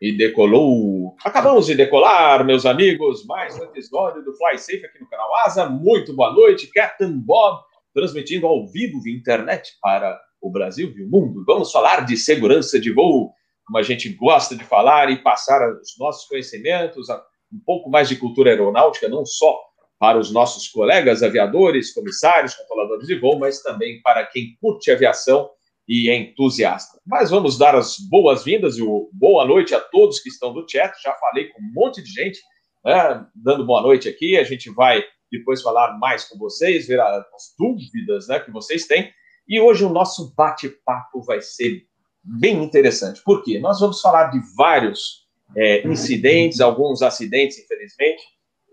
E decolou. Acabamos de decolar, meus amigos. Mais um episódio do Fly Safe aqui no canal Asa. Muito boa noite, Captain Bob, transmitindo ao vivo via internet para o Brasil e o mundo. Vamos falar de segurança de voo, como a gente gosta de falar, e passar os nossos conhecimentos, um pouco mais de cultura aeronáutica, não só para os nossos colegas aviadores, comissários, controladores de voo, mas também para quem curte aviação e entusiasta. Mas vamos dar as boas-vindas e boa noite a todos que estão no chat. Já falei com um monte de gente né, dando boa noite aqui. A gente vai depois falar mais com vocês, ver as dúvidas né, que vocês têm. E hoje o nosso bate-papo vai ser bem interessante. Por quê? Nós vamos falar de vários é, incidentes, alguns acidentes, infelizmente.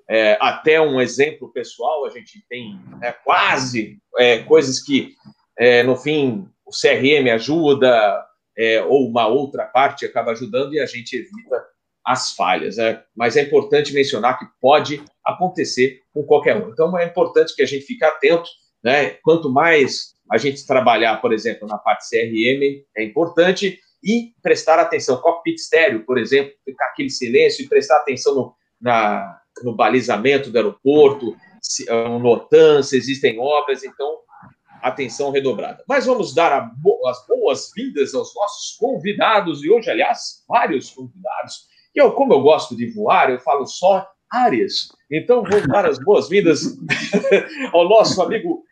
É, até um exemplo pessoal, a gente tem né, quase é, coisas que, é, no fim, o CRM ajuda, é, ou uma outra parte acaba ajudando e a gente evita as falhas. Né? Mas é importante mencionar que pode acontecer com qualquer um. Então é importante que a gente fique atento. Né? Quanto mais a gente trabalhar, por exemplo, na parte CRM, é importante, e prestar atenção. Cockpit estéreo, por exemplo, ficar aquele silêncio e prestar atenção no, na, no balizamento do aeroporto, se, no OTAN, se existem obras. Então, atenção redobrada. Mas vamos dar bo as boas-vindas aos nossos convidados, e hoje, aliás, vários convidados. E eu, como eu gosto de voar, eu falo só áreas. Então, vou dar as boas-vindas ao nosso amigo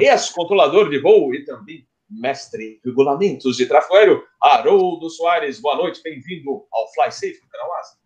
ex-controlador de voo e também mestre em regulamentos de tráfego aéreo, Haroldo Soares. Boa noite, bem-vindo ao Fly Safe do canal Asa.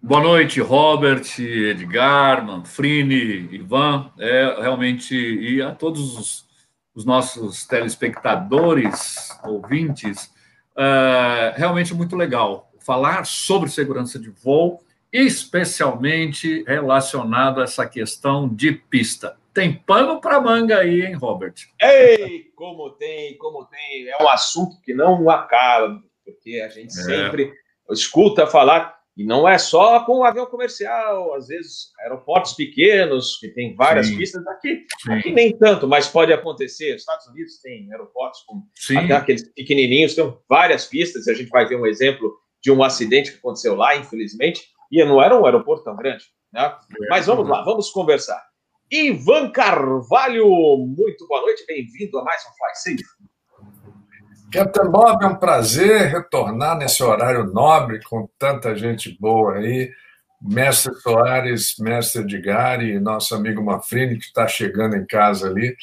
Boa noite, Robert, Edgar, Manfrini, Ivan. É realmente e a todos os, os nossos telespectadores, ouvintes, é realmente muito legal falar sobre segurança de voo, especialmente relacionado a essa questão de pista. Tem pano para manga aí, hein, Robert? Ei, como tem, como tem. É um assunto que não acaba, porque a gente é. sempre escuta falar e não é só com o avião comercial, às vezes aeroportos pequenos, que tem várias Sim. pistas, aqui, aqui nem tanto, mas pode acontecer. Os Estados Unidos tem aeroportos com Sim. até aqueles pequenininhos, tem várias pistas, a gente vai ver um exemplo de um acidente que aconteceu lá, infelizmente, e não era um aeroporto tão grande. Né? É. Mas vamos lá, vamos conversar. Ivan Carvalho, muito boa noite, bem-vindo a mais um Fly Safe. Capitão Bob, é um prazer retornar nesse horário nobre com tanta gente boa aí. Mestre Soares, Mestre Edgar e nosso amigo Mafrini, que está chegando em casa ali.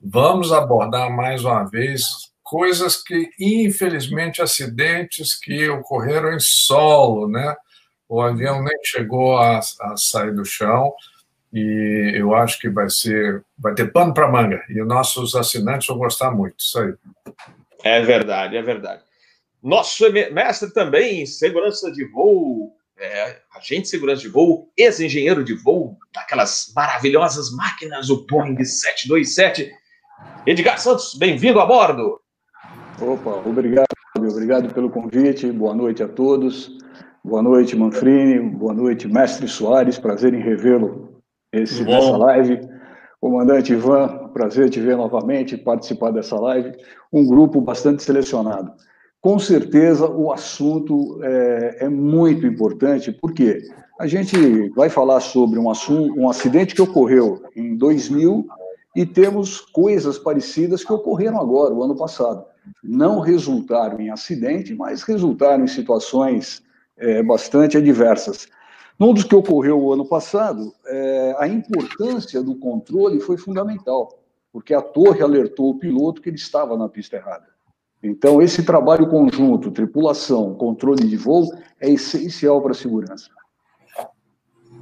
Vamos abordar mais uma vez coisas que, infelizmente, acidentes que ocorreram em solo, né? O avião nem chegou a, a sair do chão e eu acho que vai ser, vai ter pano para manga e os nossos assinantes vão gostar muito. Isso aí. É verdade, é verdade. Nosso mestre também em segurança de voo, é, agente de segurança de voo, ex-engenheiro de voo, daquelas maravilhosas máquinas, o Boeing 727. Edgar Santos, bem-vindo a bordo. Opa, obrigado, obrigado pelo convite. Boa noite a todos. Boa noite, Manfrini. Boa noite, mestre Soares. Prazer em revê-lo nessa live. Comandante Ivan, prazer te ver novamente, participar dessa live. Um grupo bastante selecionado. Com certeza o assunto é, é muito importante, porque a gente vai falar sobre um, assunto, um acidente que ocorreu em 2000 e temos coisas parecidas que ocorreram agora, o ano passado. Não resultaram em acidente, mas resultaram em situações é, bastante adversas. Num dos que ocorreu o ano passado, é, a importância do controle foi fundamental, porque a torre alertou o piloto que ele estava na pista errada. Então, esse trabalho conjunto, tripulação, controle de voo, é essencial para a segurança.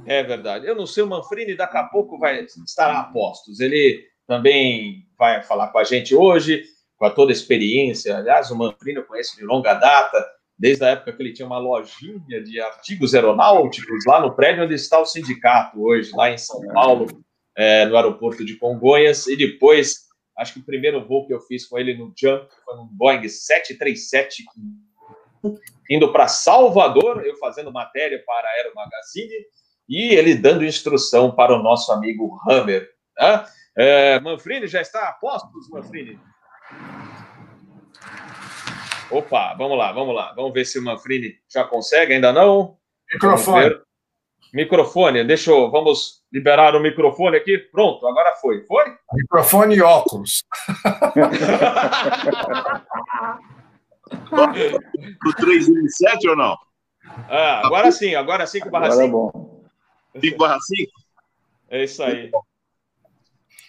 É verdade. Eu não sei, o Manfrini daqui a pouco vai estar a postos. Ele também vai falar com a gente hoje, com toda a experiência. Aliás, o Manfrini eu conheço de longa data, desde a época que ele tinha uma lojinha de artigos aeronáuticos lá no prédio onde está o sindicato hoje, lá em São Paulo, é, no aeroporto de Congonhas, e depois, acho que o primeiro voo que eu fiz com ele no Jump foi um Boeing 737, indo para Salvador, eu fazendo matéria para a Aero Magazine, e ele dando instrução para o nosso amigo Hammer. Né? É, Manfrini já está a postos, Manfrini? Opa, vamos lá, vamos lá. Vamos ver se o Manfrini já consegue, ainda não? Microfone. Microfone, deixa eu. Vamos liberar o microfone aqui. Pronto, agora foi. Foi? Microfone e óculos. Pro 317 ou não? Ah, agora sim, agora 5 barra 5. Agora é bom. 5 barra 5? É isso aí.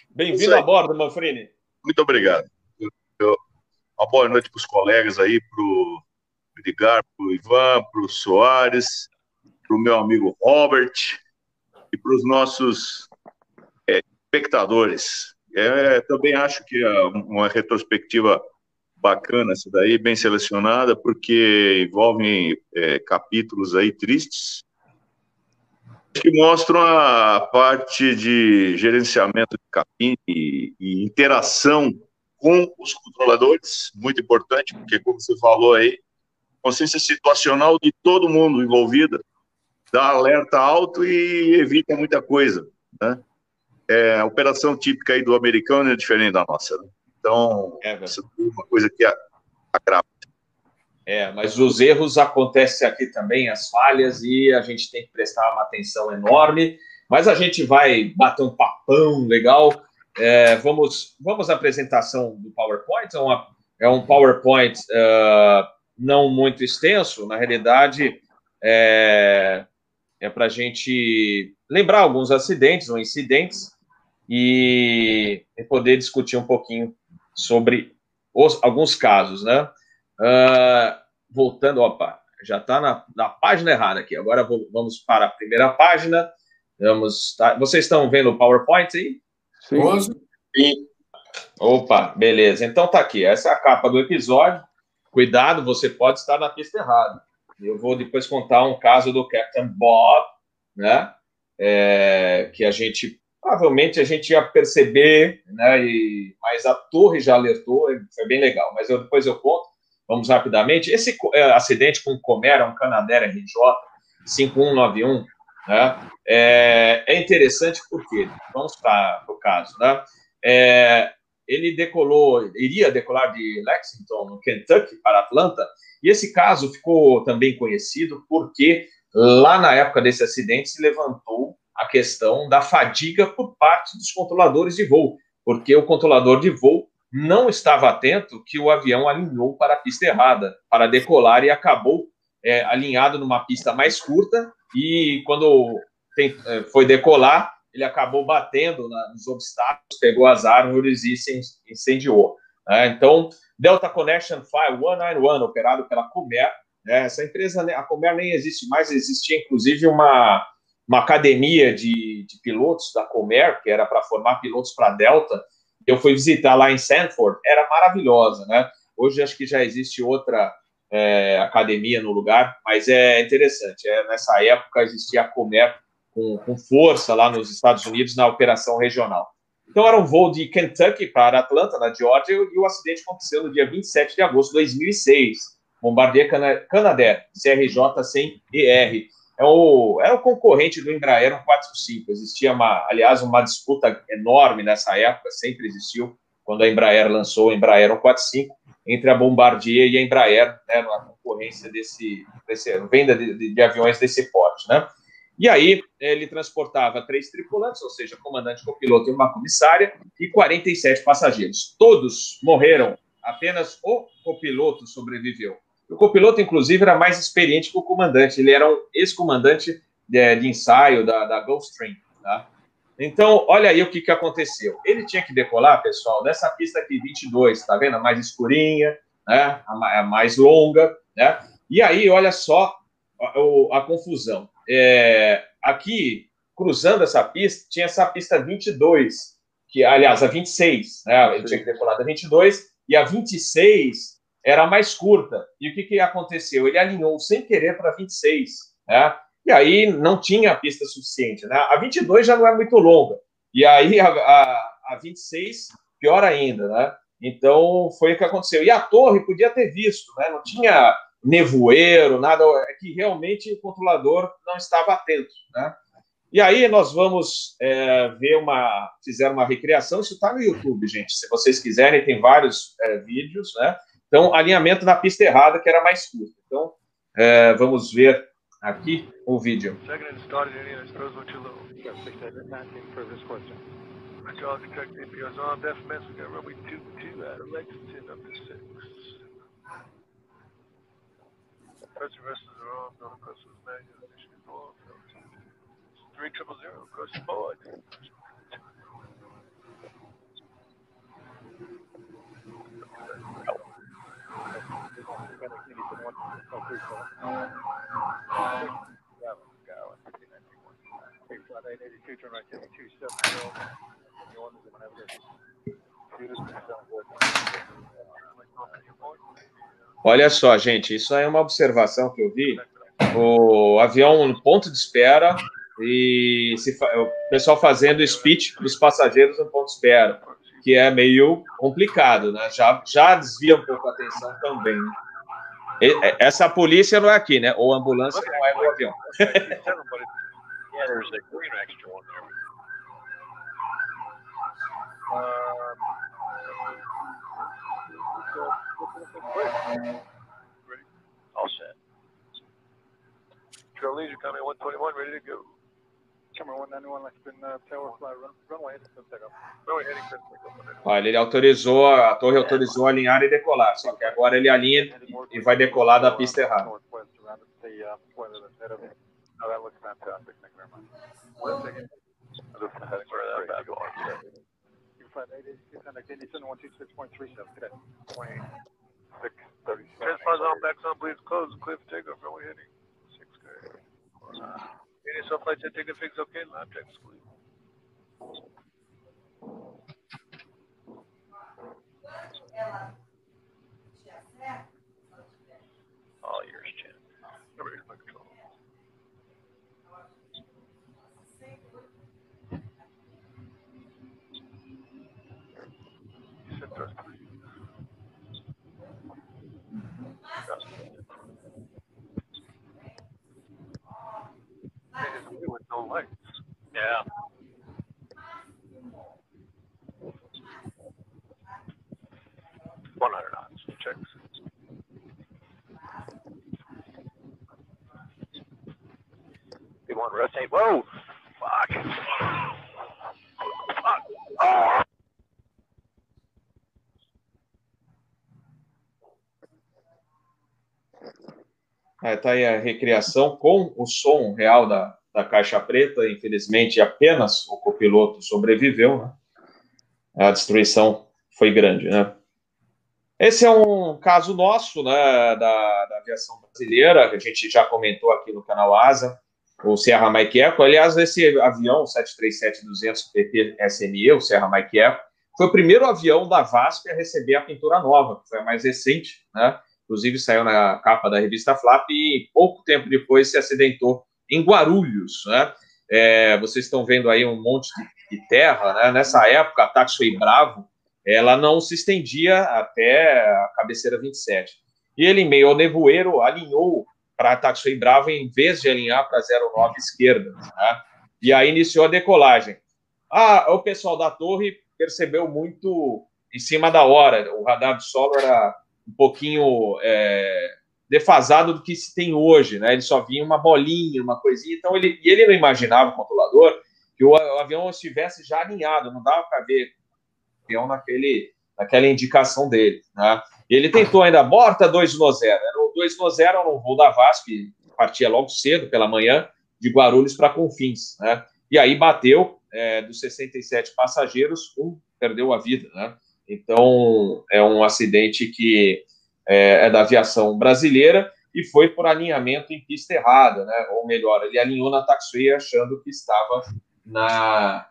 Bem-vindo a bordo, Manfrini. Muito obrigado. Eu, eu, uma boa noite para os colegas aí, para o Edgar, para o Ivan, para o Soares, para o meu amigo Robert e para os nossos é, espectadores. É, também acho que é uma retrospectiva bacana essa daí, bem selecionada, porque envolve é, capítulos aí tristes que mostram a parte de gerenciamento de cabine e, e interação com os controladores, muito importante, porque, como você falou aí, consciência situacional de todo mundo envolvido, dá alerta alto e evita muita coisa, né? É, a operação típica aí do americano é diferente da nossa, né? Então, é, isso é uma coisa que agrava. É, mas os erros acontecem aqui também, as falhas, e a gente tem que prestar uma atenção enorme. Mas a gente vai bater um papão legal. É, vamos, vamos à apresentação do PowerPoint. É, uma, é um PowerPoint uh, não muito extenso, na realidade, é, é para a gente lembrar alguns acidentes ou incidentes e, e poder discutir um pouquinho sobre os, alguns casos, né? Uh, voltando, opa, já está na, na, página errada aqui. Agora vou, vamos para a primeira página. Vamos, tá, vocês estão vendo o PowerPoint aí? Sim. Sim. Opa, beleza. Então tá aqui. Essa é a capa do episódio. Cuidado, você pode estar na pista errada. Eu vou depois contar um caso do Captain Bob, né? É, que a gente provavelmente a gente ia perceber, né? E, mas a torre já alertou, foi bem legal. Mas eu, depois eu conto. Vamos rapidamente. Esse é, acidente com o Comer, um Canadair RJ 5191, né? É, é interessante porque, vamos para o caso, né? É, ele decolou, iria decolar de Lexington, no Kentucky, para Atlanta, e esse caso ficou também conhecido porque lá na época desse acidente se levantou a questão da fadiga por parte dos controladores de voo, porque o controlador de voo não estava atento que o avião alinhou para a pista errada, para decolar e acabou é, alinhado numa pista mais curta e quando tem, é, foi decolar, ele acabou batendo na, nos obstáculos, pegou as árvores e se incendiou. Né? Então, Delta Connection File 191, operado pela Comer, né? essa empresa, a Comer nem existe mais, existia inclusive uma uma academia de, de pilotos da Comer, que era para formar pilotos para Delta. Eu fui visitar lá em Sanford, era maravilhosa, né? Hoje acho que já existe outra é, academia no lugar, mas é interessante. É, nessa época existia a Comer com, com força lá nos Estados Unidos na operação regional. Então era um voo de Kentucky para Atlanta, na Georgia, e o acidente aconteceu no dia 27 de agosto de 2006. Bombardier Canadair, CRJ 100 ER é o, era o concorrente do Embraer 145. Existia, uma, aliás, uma disputa enorme nessa época, sempre existiu, quando a Embraer lançou o Embraer 145, entre a Bombardier e a Embraer, né, na concorrência desse, desse venda de, de, de, aviões desse porte, né? E aí ele transportava três tripulantes, ou seja, comandante, copiloto e uma comissária, e 47 passageiros. Todos morreram, apenas o copiloto sobreviveu. O copiloto, inclusive, era mais experiente que o comandante. Ele era um ex-comandante de, de, ensaio da, da Gulfstream. Tá? Então, olha aí o que, que aconteceu. Ele tinha que decolar, pessoal, nessa pista aqui, 22, tá vendo? A mais escurinha, né? a, a mais longa, né? E aí, olha só a, a confusão. É, aqui, cruzando essa pista, tinha essa pista 22, que, aliás, a 26, né? Ele tinha que decolar da 22, e a 26 era mais curta. E o que, que aconteceu? Ele alinhou sem querer para 26, né? E aí não tinha pista suficiente, né? A 22 já não é muito longa. E aí a, a, a 26, pior ainda, né? Então foi o que aconteceu. E a torre podia ter visto, né? Não tinha nevoeiro, nada, é que realmente o controlador não estava atento, né? E aí nós vamos é, ver uma, fizeram uma recriação, isso está no YouTube, gente. Se vocês quiserem, tem vários é, vídeos, né? Então, alinhamento na pista errada, que era mais curta. Então, é, vamos ver aqui o vídeo. Coach versus the room. Don't coach was. Three triple zero. Coach Boyd. Two turn right there, two seven zero. You want to have a good. Olha só, gente, isso é uma observação que eu vi. O avião no ponto de espera e se, o pessoal fazendo speech dos passageiros no ponto de espera que é meio complicado, né? Já, já desvia um pouco a atenção também. Né? E, essa polícia não é aqui, né? Ou ambulância não é no avião. All set. Trail Leisure coming 121, ready to go. Olha, ele autorizou, a torre autorizou alinhar e decolar, só que agora ele alinha e vai decolar da pista errada. Transponders on back on, please close. Clear for takeoff. Runway heading. Six, Any so flights that take a fix, okay, lab check exclude. All yours, Chin. Everybody's my control. You said trust me. Trust me. with no legs. Yeah. One hundred knots. Checks. We want rotate. Whoa! Fuck. Fuck. Oh. É, tá aí a recriação com o som real da, da caixa preta. Infelizmente, apenas o copiloto sobreviveu. Né? A destruição foi grande, né? Esse é um caso nosso, né, da, da aviação brasileira, que a gente já comentou aqui no canal Asa, o Serra Mike Eco. Aliás, esse avião 737-200 PT SME, o Serra Mike Eco, foi o primeiro avião da VASP a receber a pintura nova, que foi a mais recente, né? inclusive saiu na capa da revista Flap e pouco tempo depois se acidentou em Guarulhos, né? É, vocês estão vendo aí um monte de, de terra, né? Nessa época, a Taxway Bravo, ela não se estendia até a cabeceira 27. E ele, em meio ao nevoeiro, alinhou para a Taxway Bravo em vez de alinhar para 09 esquerda, né? E aí iniciou a decolagem. Ah, o pessoal da torre percebeu muito em cima da hora. O radar de solo era um pouquinho é, defasado do que se tem hoje, né? Ele só vinha uma bolinha, uma coisinha, então ele, e ele não imaginava, o controlador, que o, avião estivesse já alinhado, não dava para ver o avião naquele, naquela indicação dele, né? E ele tentou ainda, borta 2 no 0, era o 2 no 0 no voo da VASP, partia logo cedo, pela manhã, de Guarulhos para Confins, né? E aí bateu, é, dos 67 passageiros, um perdeu a vida, né? Então, é um acidente que é, é, da aviação brasileira e foi por alinhamento em pista errada, né? Ou melhor, ele alinhou na taxiway achando que estava na,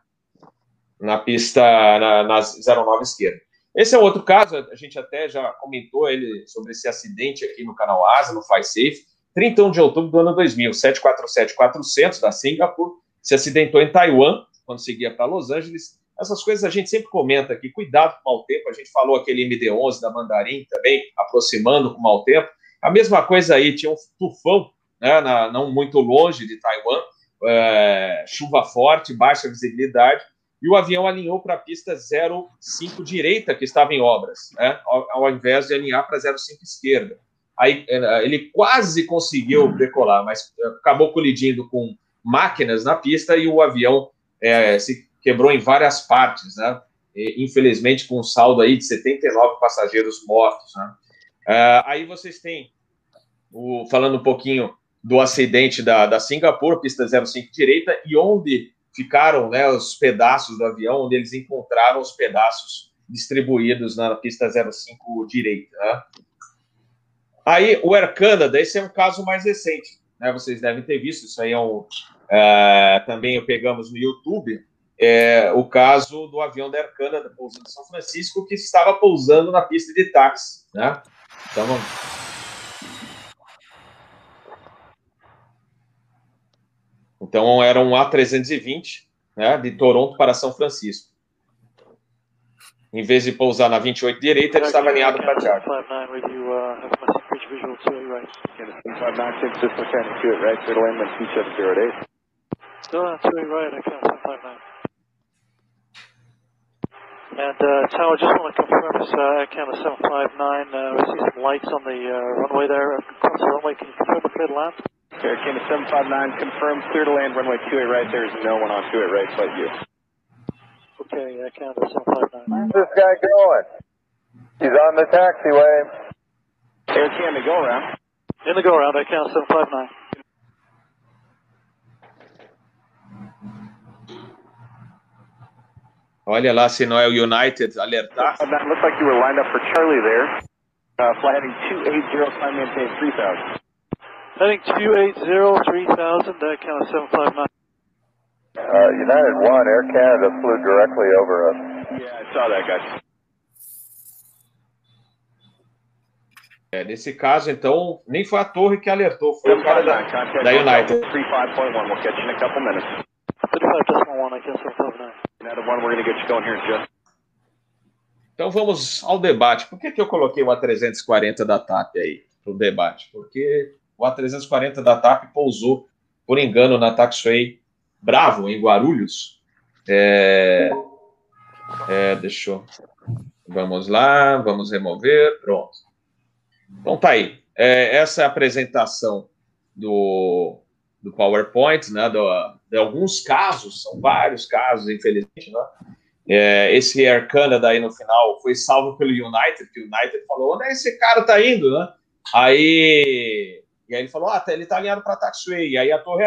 na pista, na, na 09 esquerda. Esse é outro caso, a gente até já comentou ele sobre esse acidente aqui no canal Asa, no Safe. 31 de outubro do ano 2000, 747-400 da Singapore, se acidentou em Taiwan, quando seguia para Los Angeles, essas coisas a gente sempre comenta aqui, cuidado com o mau tempo. A gente falou aquele MD-11 da Mandarim também, aproximando com o mau tempo. A mesma coisa aí, tinha um tufão, né, na, não muito longe de Taiwan, é, chuva forte, baixa visibilidade, e o avião alinhou para a pista 05 direita, que estava em obras, né? ao, ao invés de alinhar para 05 esquerda. Aí é, ele quase conseguiu decolar, mas acabou colidindo com máquinas na pista e o avião é, se quebrou em várias partes, né? E, infelizmente com um saldo aí de 79 passageiros mortos. Né? É, aí vocês têm, o, falando um pouquinho do acidente da, da Singapura, pista 05 direita, e onde ficaram né, os pedaços do avião, onde eles encontraram os pedaços distribuídos na pista 05 direita. Né? Aí, o Air Canada, esse é um caso mais recente, né? vocês devem ter visto, isso aí é um, é, também pegamos no YouTube, é, o caso do avião da Air Canada pousando em São Francisco, que estava pousando na pista de táxi. Né? Então, Então, era um A320, né, de Toronto para São Francisco. Em vez de pousar na 28 direita, ele estava alinhado para Charlie. And uh, Tower, just want to confirm this uh, Air Canada 759. Uh, we see some lights on the uh, runway there. Across the runway, can you confirm the clear to land? Air Canada 759 confirms clear to land runway 28 right. There is no one on 28 right but you. Okay, Air Canada 759. Where's this guy going? He's on the taxiway. Air Canada, go around. In the go around, Air Canada 759. Olha lá se não é o United alertar. That looks like you were lined up for Charlie there. Uh, flight heading 280, climb maintain 3000. Heading 280, 3000, that count of 759. Uh, United 1, Air Canada flew directly over us. Yeah, I saw that, guys. É, nesse caso, então, nem foi a torre que alertou, foi o cara da, da United. 35.1, we'll catch you in a couple minutes. 35.1, I guess 759. United 1, we're going to get you going here in just Então vamos ao debate. Por que, que eu coloquei o A340 da TAP aí para o debate? Porque o A340 da TAP pousou, por engano, na Taxway Bravo, em Guarulhos. É, é, deixa eu... Vamos lá, vamos remover, pronto. Então tá aí. É, essa é a apresentação do, do PowerPoint, né, do, de alguns casos, são vários casos, infelizmente, né? É, esse Air Canada aí no final foi salvo pelo United, que o United falou, onde é esse cara tá indo, né? Aí e aí ele falou, ah, tá, ele está alinhado para taxway. E aí a torre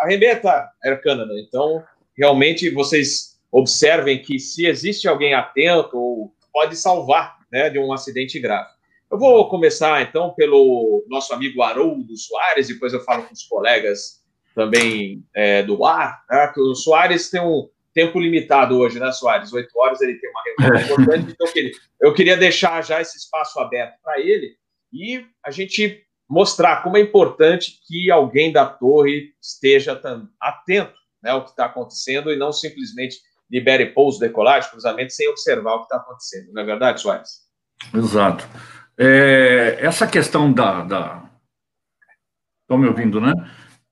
arrebenta Air Canada. Então, realmente, vocês observem que se existe alguém atento, pode salvar né, de um acidente grave. Eu vou começar, então, pelo nosso amigo Haroldo Soares, depois eu falo com os colegas também é, do ar, né, que o Soares tem um tempo limitado hoje, né, Soares? Oito horas ele tem uma reunião importante, então eu queria deixar já esse espaço aberto para ele e a gente mostrar como é importante que alguém da torre esteja atento né, ao que está acontecendo e não simplesmente libere pouso, decolagem, cruzamento, sem observar o que está acontecendo. Não é verdade, Soares? Exato. É, essa questão da. da... Estão me ouvindo, né?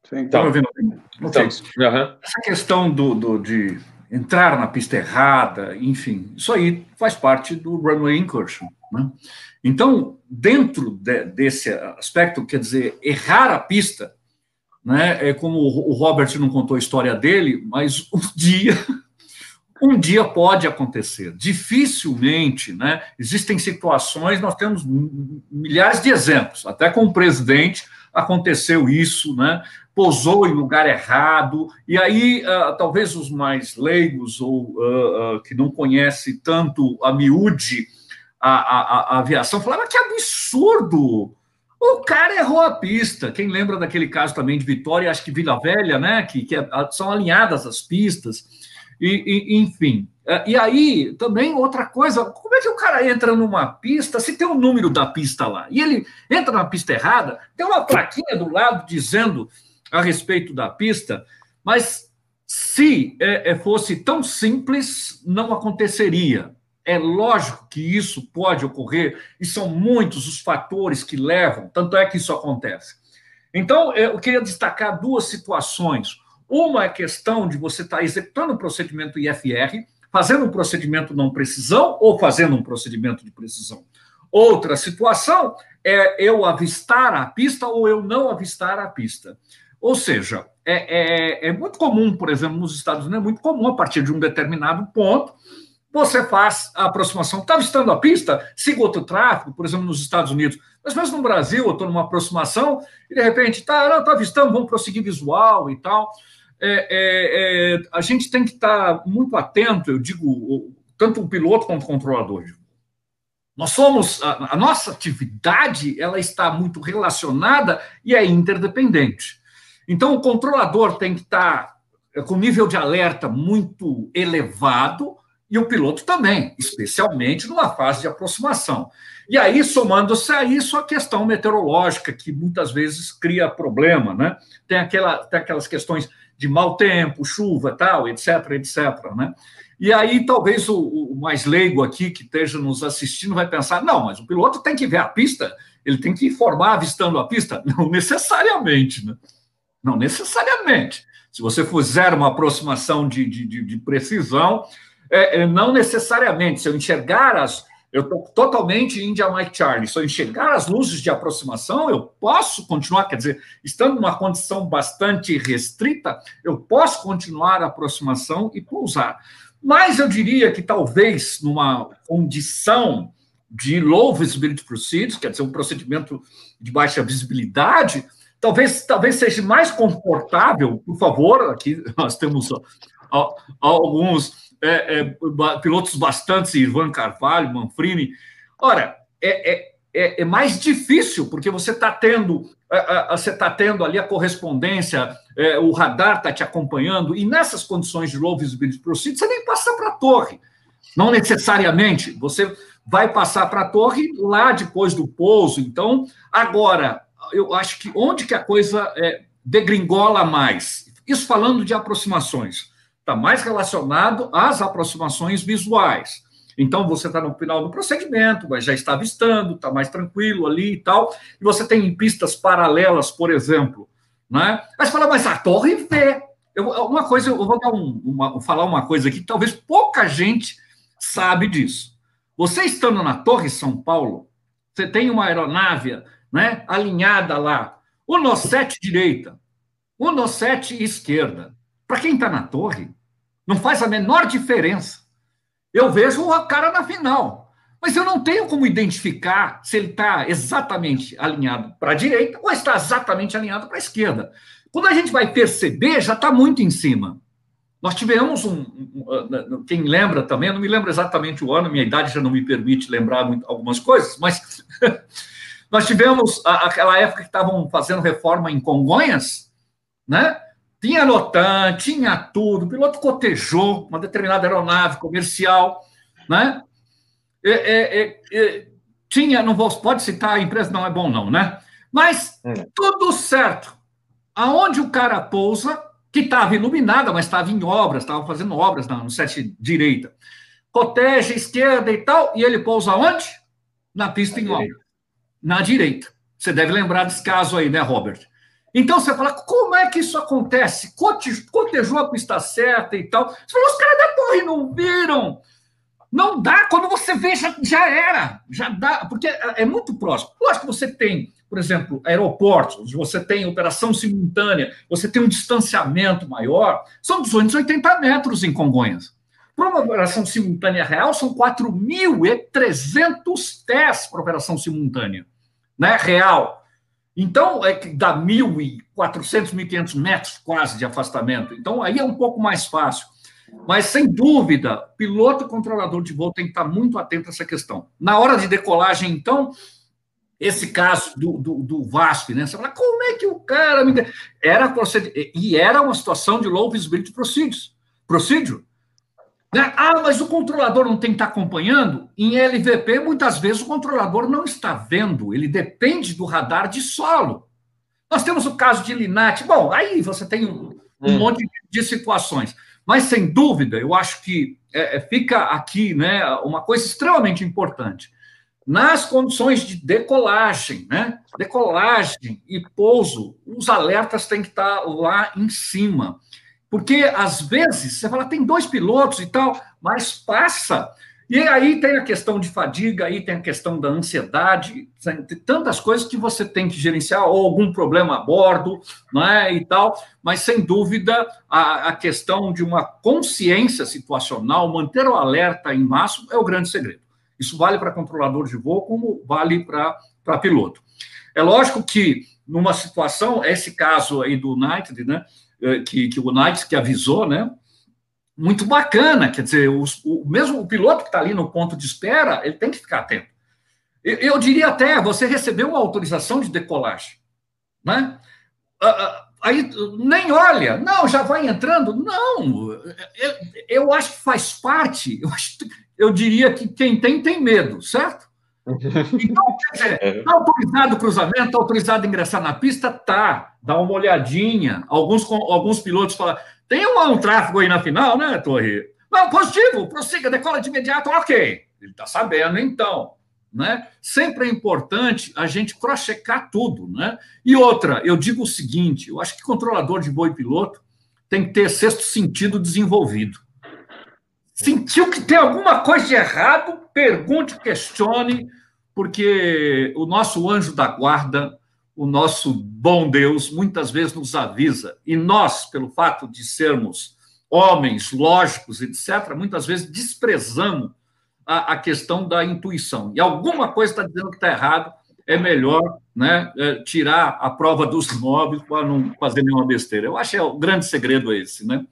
Sim, Estão me ouvindo? Então, uhum. Essa questão do, do, de entrar na pista errada, enfim, isso aí faz parte do runway incursion. Né? Então, dentro de, desse aspecto, quer dizer, errar a pista, né, é como o Robert não contou a história dele, mas um dia, um dia pode acontecer. Dificilmente, né, existem situações, nós temos milhares de exemplos, até com o presidente aconteceu isso, né, pousou em lugar errado, e aí uh, talvez os mais leigos ou uh, uh, que não conhecem tanto a miúde a, a, a aviação, falava que absurdo! O cara errou a pista. Quem lembra daquele caso também de Vitória, acho que Vila Velha, né? Que, que é, são alinhadas as pistas, e, e, enfim. É, e aí, também outra coisa, como é que o cara entra numa pista se tem o um número da pista lá? E ele entra na pista errada, tem uma plaquinha do lado dizendo a respeito da pista, mas se é, é fosse tão simples, não aconteceria. É lógico que isso pode ocorrer e são muitos os fatores que levam, tanto é que isso acontece. Então, eu queria destacar duas situações. Uma é questão de você estar tá executando o procedimento IFR, fazendo um procedimento não precisão ou fazendo um procedimento de precisão. Outra situação é eu avistar a pista ou eu não avistar a pista. Ou seja, é, é, é muito comum, por exemplo, nos Estados Unidos, é muito comum, a partir de um determinado ponto, você faz a aproximação. Está avistando a pista? Siga outro tráfego, por exemplo, nos Estados Unidos. Mas mesmo no Brasil, eu estou numa aproximação e, de repente, está tá avistando, vamos prosseguir visual e tal. É, é, é, a gente tem que estar tá muito atento, eu digo, tanto o piloto quanto o controlador. Nós somos, a, a nossa atividade, ela está muito relacionada e é interdependente. Então, o controlador tem que estar tá com nível de alerta muito elevado, e o piloto também, especialmente numa fase de aproximação. E aí, somando-se a isso, a questão meteorológica, que muitas vezes cria problema, né? Tem, aquela, tem aquelas questões de mau tempo, chuva, tal, etc, etc, né? E aí, talvez o, o, mais leigo aqui que esteja nos assistindo vai pensar: não, mas o piloto tem que ver a pista, ele tem que informar avistando a pista. Não necessariamente, né? Não necessariamente. Se você fizer uma aproximação de, de, de, de precisão, é, é, não necessariamente. Se eu enxergar as. Eu estou totalmente India Mike Charlie. Eu enxergar as luzes de aproximação, eu posso continuar, quer dizer, estando numa condição bastante restrita, eu posso continuar a aproximação e pousar. Mas eu diria que talvez numa condição de low visibility proceeds, quer dizer, um procedimento de baixa visibilidade, talvez, talvez seja mais confortável, por favor, aqui nós temos alguns é, é, pilotos bastante, Ivan Carvalho, Manfrini. Ora, é, é, é, é mais difícil, porque você está tendo, é, você está tendo ali a correspondência, o radar está te acompanhando, e nessas condições de low visibility proceed, você nem passa para a torre. Não necessariamente, você vai passar para a torre lá depois do pouso. Então, agora, eu acho que onde que a coisa é, degringola mais? Isso falando de aproximações está mais relacionado às aproximações visuais. Então, você está no final do procedimento, mas já está avistando, está mais tranquilo ali e tal, e você tem pistas paralelas, por exemplo. Né? Mas fala, mas a torre vê. Eu, uma coisa, eu vou um, uma, falar uma coisa aqui que talvez pouca gente sabe disso. Você estando na Torre São Paulo, você tem uma aeronave né, alinhada lá, o NOSET direita, o NOSET esquerda. Para quem está na torre, não faz a menor diferença. Eu vejo o cara na final, mas eu não tenho como identificar se ele está exatamente alinhado para a direita ou está exatamente alinhado para a esquerda. Quando a gente vai perceber, já está muito em cima. Nós tivemos um, um, Quem lembra também, não me lembro exatamente o ano, minha idade já não me permite lembrar muito, algumas coisas, mas nós tivemos aquela época que estavam fazendo reforma em Congonhas, né? Tinha Lotan, tinha tudo, o piloto cotejou uma determinada aeronave comercial, né? É, é, é, é, tinha, não vou, pode citar a empresa, não é bom não, né? Mas é. tudo certo. Aonde o cara pousa, que estava iluminada, mas estava em obras, estava fazendo obras no set direita. Coteja, esquerda e tal, e ele pousa onde? Na pista Na em obra. Na direita. Você deve lembrar desse caso aí, né, Robert? Então você fala, como é que isso acontece? Cotejou a pista certa e tal. Você fala, os caras da torre não viram. Não dá, quando você vê, já, já era. Já dá, porque é, é muito próximo. Lógico que você tem, por exemplo, aeroportos, você tem operação simultânea, você tem um distanciamento maior, são 280 metros em Congonhas. Para uma operação simultânea real, são 4.300 pés para operação simultânea, né? Real. Então, é que dá 1.400, 1.500 metros quase de afastamento. Então, aí é um pouco mais fácil. Mas, sem dúvida, piloto e controlador de voo tem que estar muito atento a essa questão. Na hora de decolagem, então, esse caso do, do, do VASP, né? Você fala, como é que o cara me. Era proced... E era uma situação de low visibility procedure. procedure. Né? Ah, mas o controlador não tem que estar acompanhando? Em LVP, muitas vezes o controlador não está vendo, ele depende do radar de solo. Nós temos o caso de Linate. Bom, aí você tem um, um hum. monte de situações. Mas, sem dúvida, eu acho que é, é, fica aqui né, uma coisa extremamente importante. Nas condições de decolagem, né, decolagem e pouso, os alertas têm que estar lá em cima. Porque, às vezes, você fala, tem dois pilotos e tal, mas passa. E aí tem a questão de fadiga, aí tem a questão da ansiedade, tantas coisas que você tem que gerenciar, ou algum problema a bordo, é e tal, mas sem dúvida a, a questão de uma consciência situacional, manter o alerta em máximo é o grande segredo. Isso vale para controlador de voo, como vale para piloto. É lógico que numa situação, esse caso aí do United, né, que, que o United que avisou, né, muito bacana. Quer dizer, os, o mesmo o piloto que está ali no ponto de espera, ele tem que ficar atento. Eu, eu, diria até, você recebeu uma autorização de decolagem, né? Ah, ah, aí nem olha, não, já vai entrando. Não, eu, eu acho que faz parte. Eu, acho, eu diria que quem tem, tem medo, certo? Então, quer dizer, está autorizado o cruzamento, está autorizado ingressar na pista? Tá, dá uma olhadinha. Alguns, alguns pilotos falam, tem um, um tráfego aí na final, né, Torre? Não, positivo, prossiga, decola de imediato, ok. Ele está sabendo, então. Né? Sempre é importante a gente cross-checar tudo. Né? E outra, eu digo o seguinte: eu acho que controlador de e piloto tem que ter sexto sentido desenvolvido. Sentiu que tem alguma coisa de errado, pergunte, questione, porque o nosso anjo da guarda o nosso bom Deus muitas vezes nos avisa, e nós, pelo fato de sermos homens lógicos, etc., muitas vezes desprezamos a, a questão da intuição. E alguma coisa está dizendo que está errado, é melhor né, é, tirar a prova dos móveis para não fazer nenhuma besteira. Eu acho que é o grande segredo esse, né?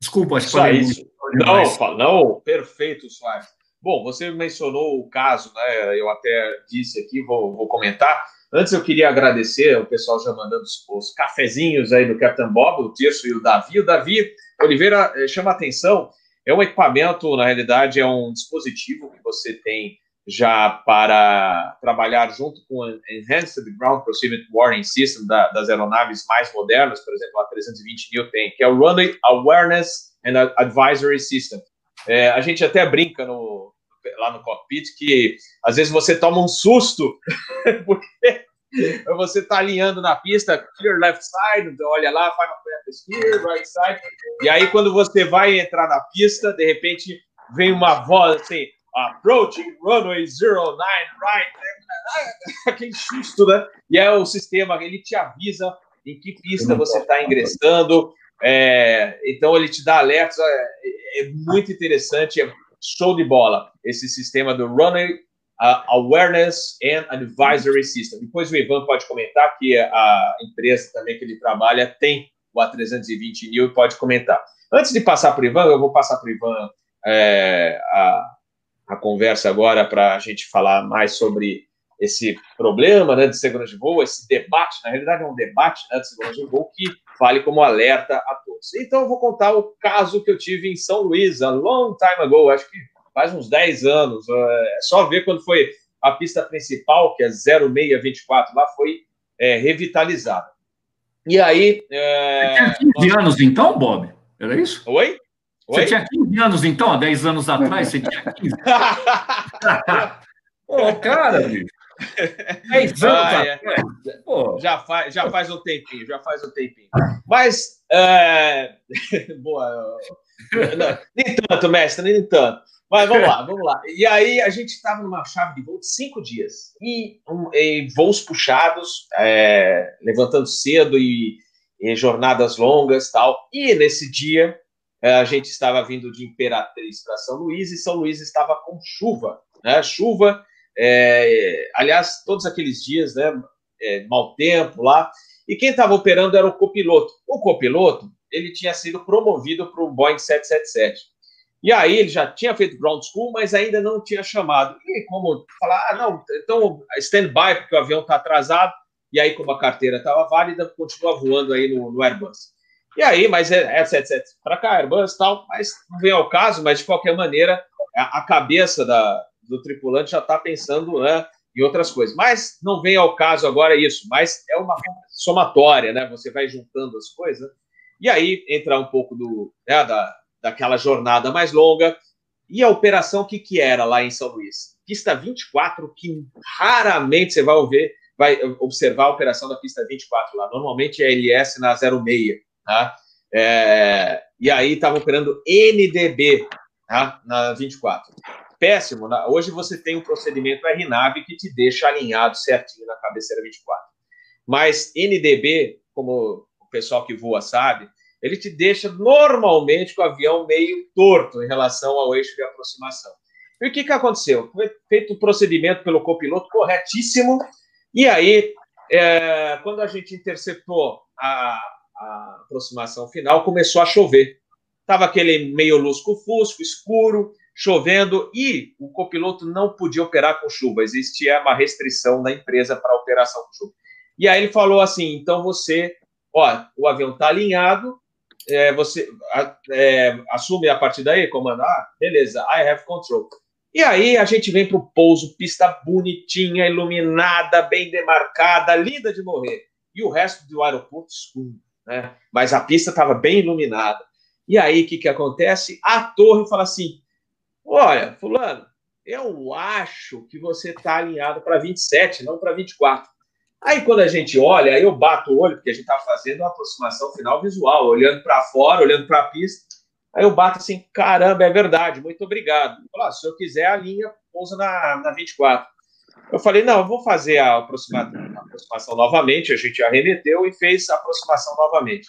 Desculpa, acho que falei isso. Não, não, perfeito, Soares. Bom, você mencionou o caso, né? Eu até disse aqui, vou, vou comentar Antes eu queria agradecer o pessoal já mandando os, os cafezinhos aí do Capitão Bob, o Tirso e o Davi. O Davi Oliveira eh, chama atenção, é um equipamento, na realidade, é um dispositivo que você tem já para trabalhar junto com o Enhanced Ground Proximity Warning System da, das aeronaves mais modernas, por exemplo, a 320 mil tem, que é o Runway Awareness and Advisory System. É, a gente até brinca no, lá no cockpit que às vezes você toma um susto porque você está alinhando na pista, clear left side, então olha lá, final practice clear, right side, e aí quando você vai entrar na pista, de repente vem uma voz assim, approaching runway 09 right, aquele susto, né? E é o sistema, ele te avisa em que pista você está ingressando, é, então ele te dá alertas, é, é muito interessante, é show de bola esse sistema do uh, Awareness and Advisory System. Depois o Ivan pode comentar que a empresa também que ele trabalha tem o A320 New e pode comentar. Antes de passar para o Ivan, eu vou passar para o Ivan é, a, a conversa agora para a gente falar mais sobre esse problema né, de segurança de voo, esse debate, na realidade é um debate né, de segurança de voo que vale como alerta a todos. Então eu vou contar o caso que eu tive em São Luís, a long time ago, acho que faz uns 10 anos. É só ver quando foi a pista principal, que é 0624, lá foi é, revitalizada. E aí. É... Você tinha 15 anos então, Bob? Era isso? Oi? Oi? Você tinha 15 anos então, há 10 anos atrás? Você tinha 15? Pô, cara, bicho. 10 anos ah, é. Já, faz, já faz um tempinho, já faz um tempinho. Mas. É... Boa. Não, nem tanto, mestre, nem tanto. Mas vamos lá, vamos lá. E aí a gente estava numa chave de voo de cinco dias. E, um, e voos puxados, é, levantando cedo e, e, jornadas longas tal. E nesse dia é, a gente estava vindo de Imperatriz para São Luís e São Luís estava com chuva. Né? Chuva, é, aliás, todos aqueles dias, né? É, mau tempo lá. E quem estava operando era o copiloto. O copiloto, ele tinha sido promovido para o Boeing 777. E aí ele já tinha feito ground school, mas ainda não tinha chamado. E como falar, ah, não, então stand-by, porque o avião está atrasado, e aí como a carteira estava válida, continua voando aí no, no Airbus. E aí, mas é, é 77 para cá, Airbus tal, mas não vem ao caso, mas de qualquer maneira, a, a cabeça da, do tripulante já está pensando né, em outras coisas. Mas não vem ao caso agora isso, mas é uma somatória, né? Você vai juntando as coisas, e aí entra um pouco do, né, da, daquela jornada mais longa. E a operação, o que, que era lá em São Luís? Pista 24, que raramente você vai ver vai observar a operação da pista 24 lá. Normalmente é LS na 06, tá? É, e aí estava operando NDB tá? na 24. Péssimo. Hoje você tem um procedimento RNAV que te deixa alinhado certinho na cabeceira 24. Mas NDB, como o pessoal que voa sabe, ele te deixa normalmente com o avião meio torto em relação ao eixo de aproximação. E o que, que aconteceu? Foi feito o procedimento pelo copiloto corretíssimo, e aí, é, quando a gente interceptou a, a aproximação final, começou a chover. Estava aquele meio lusco-fusco, escuro, chovendo, e o copiloto não podia operar com chuva. Existia uma restrição da empresa para operação com chuva. E aí ele falou assim: então você, ó, o avião está alinhado, é, você é, assume a partir daí, comandar, ah, beleza, I have control. E aí a gente vem para o pouso, pista bonitinha, iluminada, bem demarcada, linda de morrer. E o resto do aeroporto escuro, né? Mas a pista estava bem iluminada. E aí o que, que acontece? A torre fala assim: olha, fulano, eu acho que você está alinhado para 27, não para 24. Aí quando a gente olha, aí eu bato o olho, porque a gente está fazendo uma aproximação final visual, olhando para fora, olhando para a pista. Aí eu bato assim, caramba, é verdade, muito obrigado. Falo, ah, se eu quiser, a linha pousa na, na 24. Eu falei, não, eu vou fazer a aproximação, a aproximação novamente, a gente arremeteu e fez a aproximação novamente.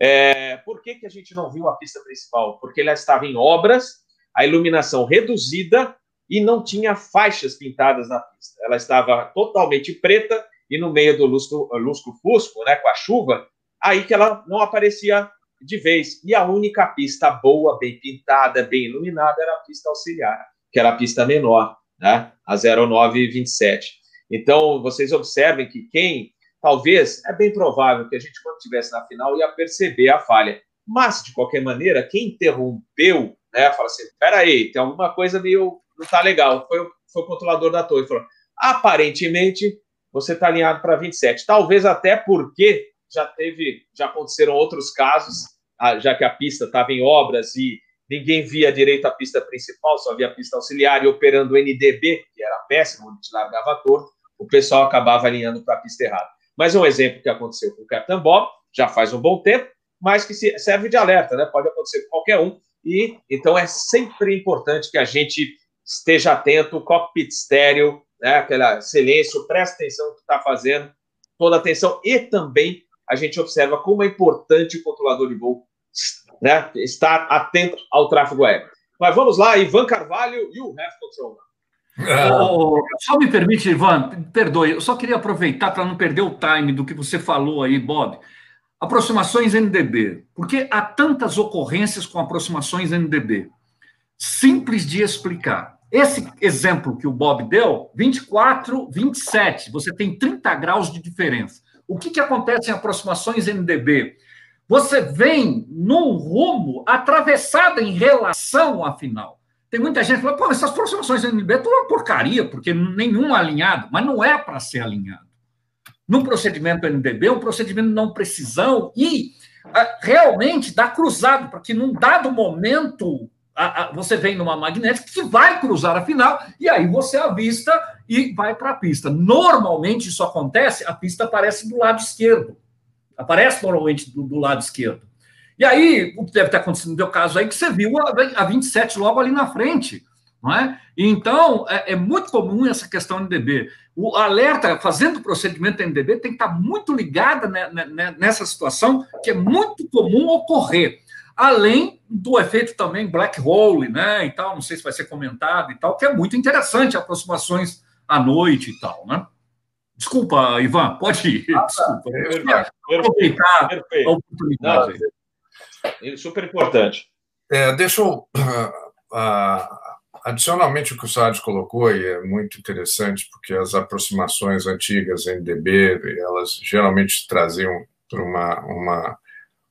É, por que, que a gente não viu a pista principal? Porque ela estava em obras, a iluminação reduzida e não tinha faixas pintadas na pista. Ela estava totalmente preta e no meio do lusco-fusco, né, com a chuva, aí que ela não aparecia de vez. E a única pista boa, bem pintada, bem iluminada, era a pista auxiliar, que era a pista menor, né? a 0927. Então, vocês observem que quem, talvez, é bem provável que a gente, quando estivesse na final, ia perceber a falha. Mas, de qualquer maneira, quem interrompeu, né, fala assim: peraí, tem alguma coisa meio. não tá legal. Foi, foi o controlador da torre. Falou: aparentemente, você está alinhado para 27. Talvez até porque já teve, já aconteceram outros casos, já que a pista estava em obras e ninguém via direito a pista principal, só via a pista auxiliar e operando o NDB, que era péssimo, onde te largava torto, o pessoal acabava alinhando para a pista errada. Mas um exemplo que aconteceu com o Captain Bob, já faz um bom tempo, mas que serve de alerta, né? Pode acontecer com qualquer um, e então é sempre importante que a gente esteja atento, cockpit estéreo, né? Aquela silêncio, presta atenção no que está fazendo, toda atenção, e também a gente observa como é importante o controlador de voo né, estar atento ao tráfego aéreo. Mas vamos lá, Ivan Carvalho e o Have Control. Oh, só me permite, Ivan, perdoe, eu só queria aproveitar para não perder o time do que você falou aí, Bob. Aproximações NDB, porque há tantas ocorrências com aproximações NDB. Simples de explicar. Esse exemplo que o Bob deu, 24, 27, você tem 30 graus de diferença. O que, que acontece em aproximações NDB? Você vem num rumo atravessado em relação à final. Tem muita gente que fala, pô, essas aproximações NDB é tudo uma porcaria, porque nenhum alinhado, mas não é para ser alinhado. No procedimento NDB, um procedimento de não precisão e ah, realmente dá cruzado, para que num dado momento você vem numa magnética que vai cruzar a final e aí você avista e vai para a pista. Normalmente isso acontece, a pista aparece do lado esquerdo. Aparece normalmente do, do lado esquerdo. E aí, o que deve ter acontecido no teu caso aí, que você viu a, a 27 logo ali na frente. Não é? Então, é, é, muito comum essa questão NDB. O alerta, fazendo o procedimento NDB, tem que estar muito ligada nessa situação, que é muito comum ocorrer além do efeito também black hole, né, e tal, não sei se vai ser comentado e tal, que é muito interessante, aproximações à noite e tal, né? Desculpa, Ivan, pode ir. Ah, Desculpa. Perfeito, aproveitar perfeito. a oportunidade. Não, super importante. É, deixa eu. Uh, adicionalmente, o que o Sades colocou, e é muito interessante, porque as aproximações antigas NDB, elas geralmente traziam para uma, uma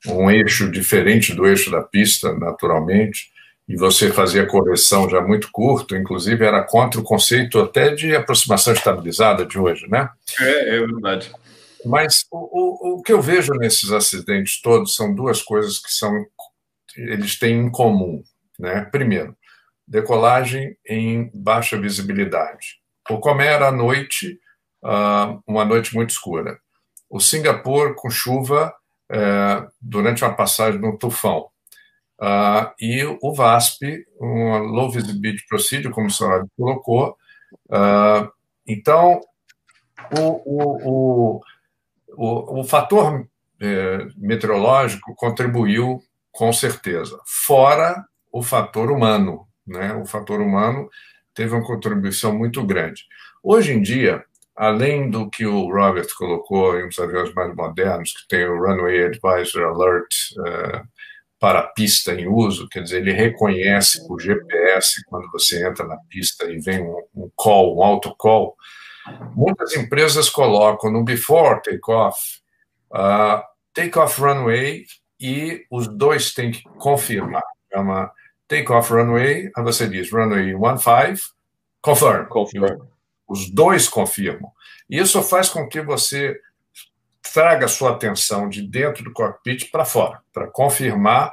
um eixo diferente do eixo da pista, naturalmente, e você fazia correção já muito curto, inclusive era contra o conceito até de aproximação estabilizada de hoje, né? É, é verdade. Mas o, o, o que eu vejo nesses acidentes todos são duas coisas que são eles têm em comum, né? Primeiro, decolagem em baixa visibilidade. Ou como era à noite, uh, uma noite muito escura. O Singapura com chuva uh, durante uma passagem no tufão. Uh, e o VASP, uma Low Visibility Procedure, como o senhor colocou. então, o, o, o, o, o fator eh, meteorológico contribuiu com certeza, fora o fator humano. Né? O fator humano teve uma contribuição muito grande. Hoje em dia, além do que o Robert colocou em uns aviões mais modernos, que tem o Runway Advisor Alert uh, para pista em uso, quer dizer, ele reconhece o GPS quando você entra na pista e vem um, um call, um auto-call. Muitas empresas colocam no before takeoff, uh, takeoff runway, e os dois têm que confirmar. Chama takeoff runway, aí você diz runway 15, confirm. confirm. Os dois confirmam. Isso faz com que você traga sua atenção de dentro do cockpit para fora, para confirmar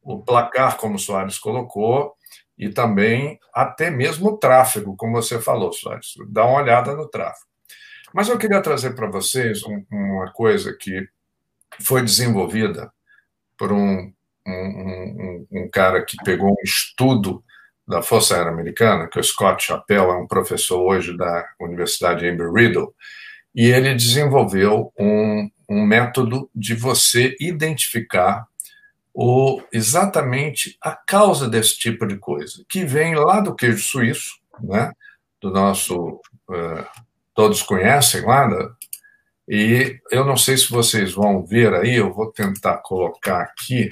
o placar, como o Soares colocou, e também até mesmo o tráfego, como você falou, Soares. Dá uma olhada no tráfego. Mas eu queria trazer para vocês uma coisa que foi desenvolvida por um, um, um, um cara que pegou um estudo da Força Aérea Americana, que é o Scott Chappell, é um professor hoje da Universidade Embry-Riddle, e ele desenvolveu um, um método de você identificar o, exatamente a causa desse tipo de coisa, que vem lá do queijo suíço, né, do nosso. Uh, todos conhecem lá, né, e eu não sei se vocês vão ver aí, eu vou tentar colocar aqui,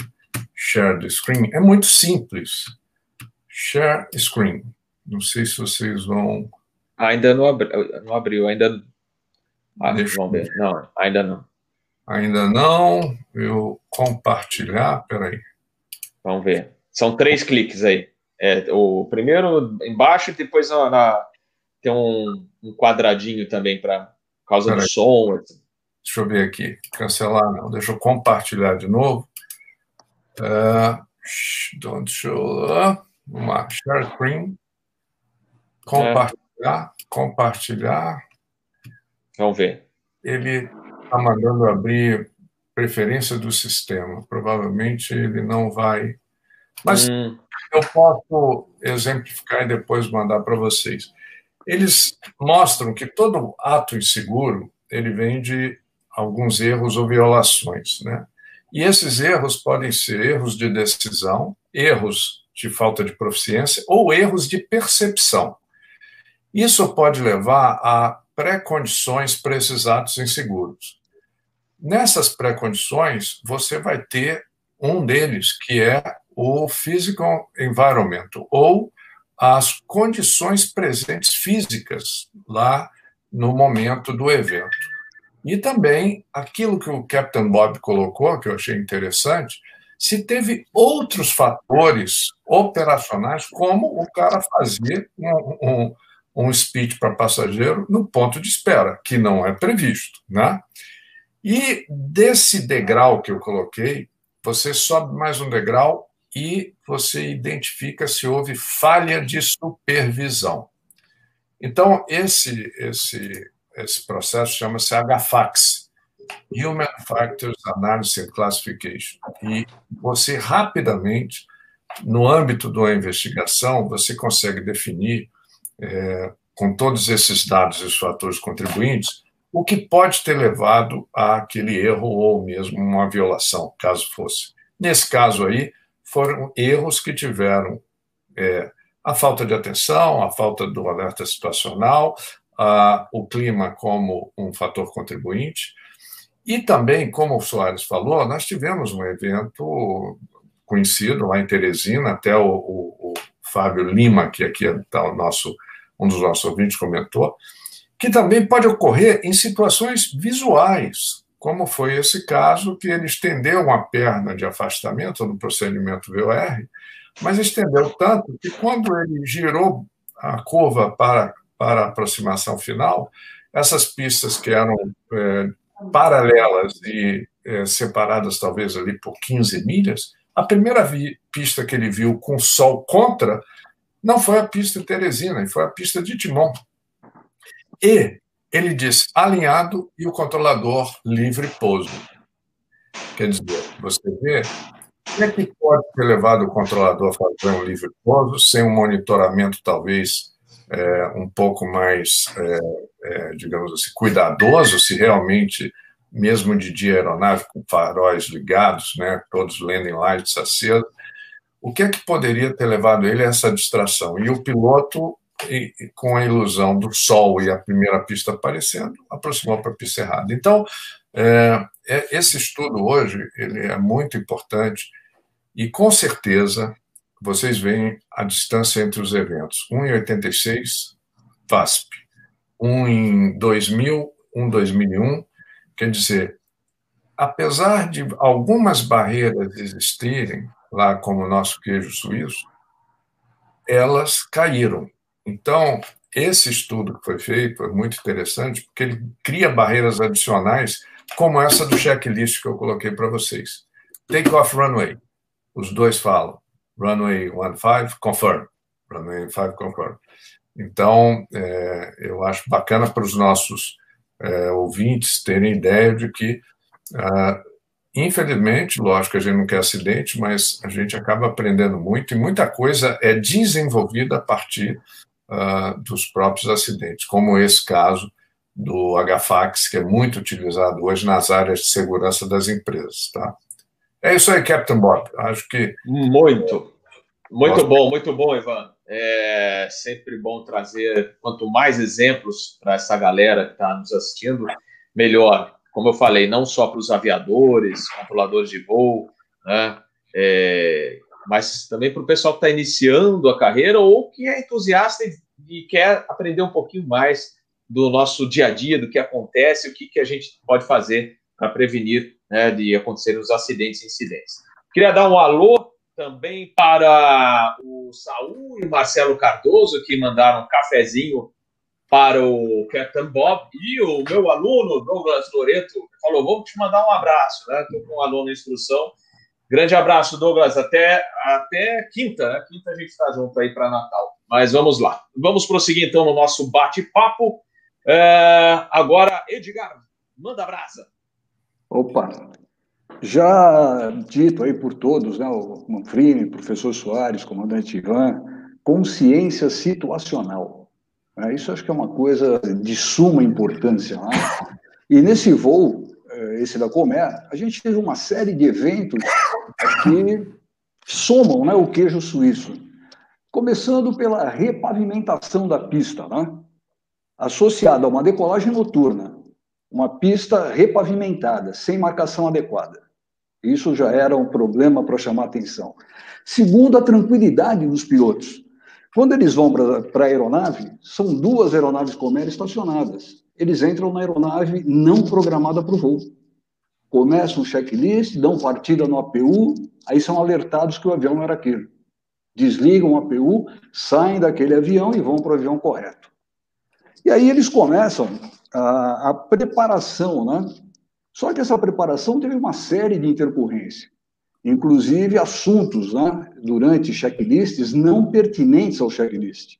share the screen. É muito simples. Share screen. Não sei se vocês vão. Ainda não, abri, não abriu, ainda. Ah, Deixa vamos ver. Não, ainda não. Ainda não. Eu compartilhar, peraí. Vamos ver. São três cliques aí. É, o primeiro embaixo e depois na, na tem um, um, quadradinho também para causa peraí. do som. Deixa eu ver aqui. Cancelar não. Deixa eu compartilhar de novo. Uh, don't show up. Vamos lá, share screen. Compartilhar, é. compartilhar. Vamos ver. Ele está mandando abrir preferência do sistema. Provavelmente ele não vai. Mas hum. eu posso exemplificar e depois mandar para vocês. Eles mostram que todo ato inseguro ele vem de alguns erros ou violações, né? E esses erros podem ser erros de decisão, erros de falta de proficiência ou erros de percepção. Isso pode levar a pré-condições para esses atos inseguros. Nessas pré-condições, você vai ter um deles, que é o physical environment, ou as condições presentes físicas lá no momento do evento. E também aquilo que o Captain Bob colocou, que eu achei interessante, se teve outros fatores operacionais, como o cara fazer um, um, um speech para passageiro no ponto de espera, que não é previsto. Né? E desse degrau que eu coloquei, você sobe mais um degrau e você identifica se houve falha de supervisão. Então, esse, esse, esse processo chama-se HFAX, Human Factors Analysis and Classification. E você rapidamente, no âmbito de uma investigação, você consegue definir, é, com todos esses dados e os fatores contribuintes, o que pode ter levado àquele erro ou mesmo uma violação, caso fosse. Nesse caso aí, foram erros que tiveram é, a falta de atenção, a falta do alerta situacional, o clima como um fator contribuinte, e também, como o Soares falou, nós tivemos um evento conhecido lá em Teresina, até o, o, o Fábio Lima, que aqui está o nosso, um dos nossos ouvintes, comentou, que também pode ocorrer em situações visuais, como foi esse caso que ele estendeu uma perna de afastamento no procedimento VOR, mas estendeu tanto que quando ele girou a curva para, para a aproximação final, essas pistas que eram é, paralelas e é, separadas talvez ali por 15 milhas, a primeira vi, pista que ele viu com sol contra não foi a pista Teresina, foi a pista de Timon. E ele diz alinhado e o controlador livre pouso. Quer dizer, você vê como é que pode ter levado o controlador a fazer um livre pouso sem um monitoramento talvez é, um pouco mais, é, é, digamos assim, cuidadoso, se realmente, mesmo de dia aeronave com faróis ligados, né, todos landing lights acesos, o que é que poderia ter levado ele a essa distração? E o piloto, com a ilusão do sol e a primeira pista aparecendo, aproximou para a pista errada. Então, é, é, esse estudo hoje ele é muito importante e, com certeza, vocês veem a distância entre os eventos. Um em 86, VASP. Um em 2000, um 2001. Quer dizer, apesar de algumas barreiras existirem, lá como o nosso queijo suíço, elas caíram. Então, esse estudo que foi feito é muito interessante, porque ele cria barreiras adicionais, como essa do checklist que eu coloquei para vocês. Take off runway. Os dois falam. Runway 15, confirm. Runway 5, confirm. Então, é, eu acho bacana para os nossos é, ouvintes terem ideia de que ah, Infelizmente, lógico que a gente não quer acidente, mas a gente acaba aprendendo muito e muita coisa é desenvolvida a partir uh, dos próprios acidentes, como esse caso do HFAX, que é muito utilizado hoje nas áreas de segurança das empresas. Tá? É isso aí, Captain Bob. Acho que. Muito. Muito bom, muito bom, Ivan. É sempre bom trazer quanto mais exemplos para essa galera que está nos assistindo, melhor como eu falei, não só para os aviadores, controladores de voo, né, é, mas também para o pessoal que está iniciando a carreira ou que é entusiasta e, quer aprender um pouquinho mais do nosso dia a dia, do que acontece, o que, que a gente pode fazer para prevenir né, de acontecerem os acidentes e incidentes. Queria dar um alô também para o Saúl e Marcelo Cardoso, que mandaram um cafezinho para o Captain Bob e o meu aluno, Douglas Loreto, falou: vamos te mandar um abraço, né? Estou com um aluno em instrução. Grande abraço, Douglas. Até, até quinta, né? Quinta a gente está junto aí para Natal. Mas vamos lá. Vamos prosseguir então no nosso bate-papo. É, agora, Edgar, manda brasa. Opa! Já dito aí por todos, né? O Manfrini, professor Soares, comandante Ivan, consciência situacional. É, isso acho que é uma coisa de suma importância. Né? E nesse voo, é, esse da Comer, a gente teve uma série de eventos que somam né, o queijo suíço. Começando pela repavimentação da pista, né? associada a uma decolagem noturna, uma pista repavimentada, sem marcação adequada. Isso já era um problema para chamar atenção. Segundo, a tranquilidade dos pilotos. Quando eles vão para a aeronave, são duas aeronaves Comer estacionadas. Eles entram na aeronave não programada para o voo. Começam um checklist, dão partida no APU, aí são alertados que o avião não era aquele. Desligam o APU, saem daquele avião e vão para o avião correto. E aí eles começam a, a preparação, né? Só que essa preparação teve uma série de intercorrências inclusive assuntos né, durante checklists não pertinentes ao checklist.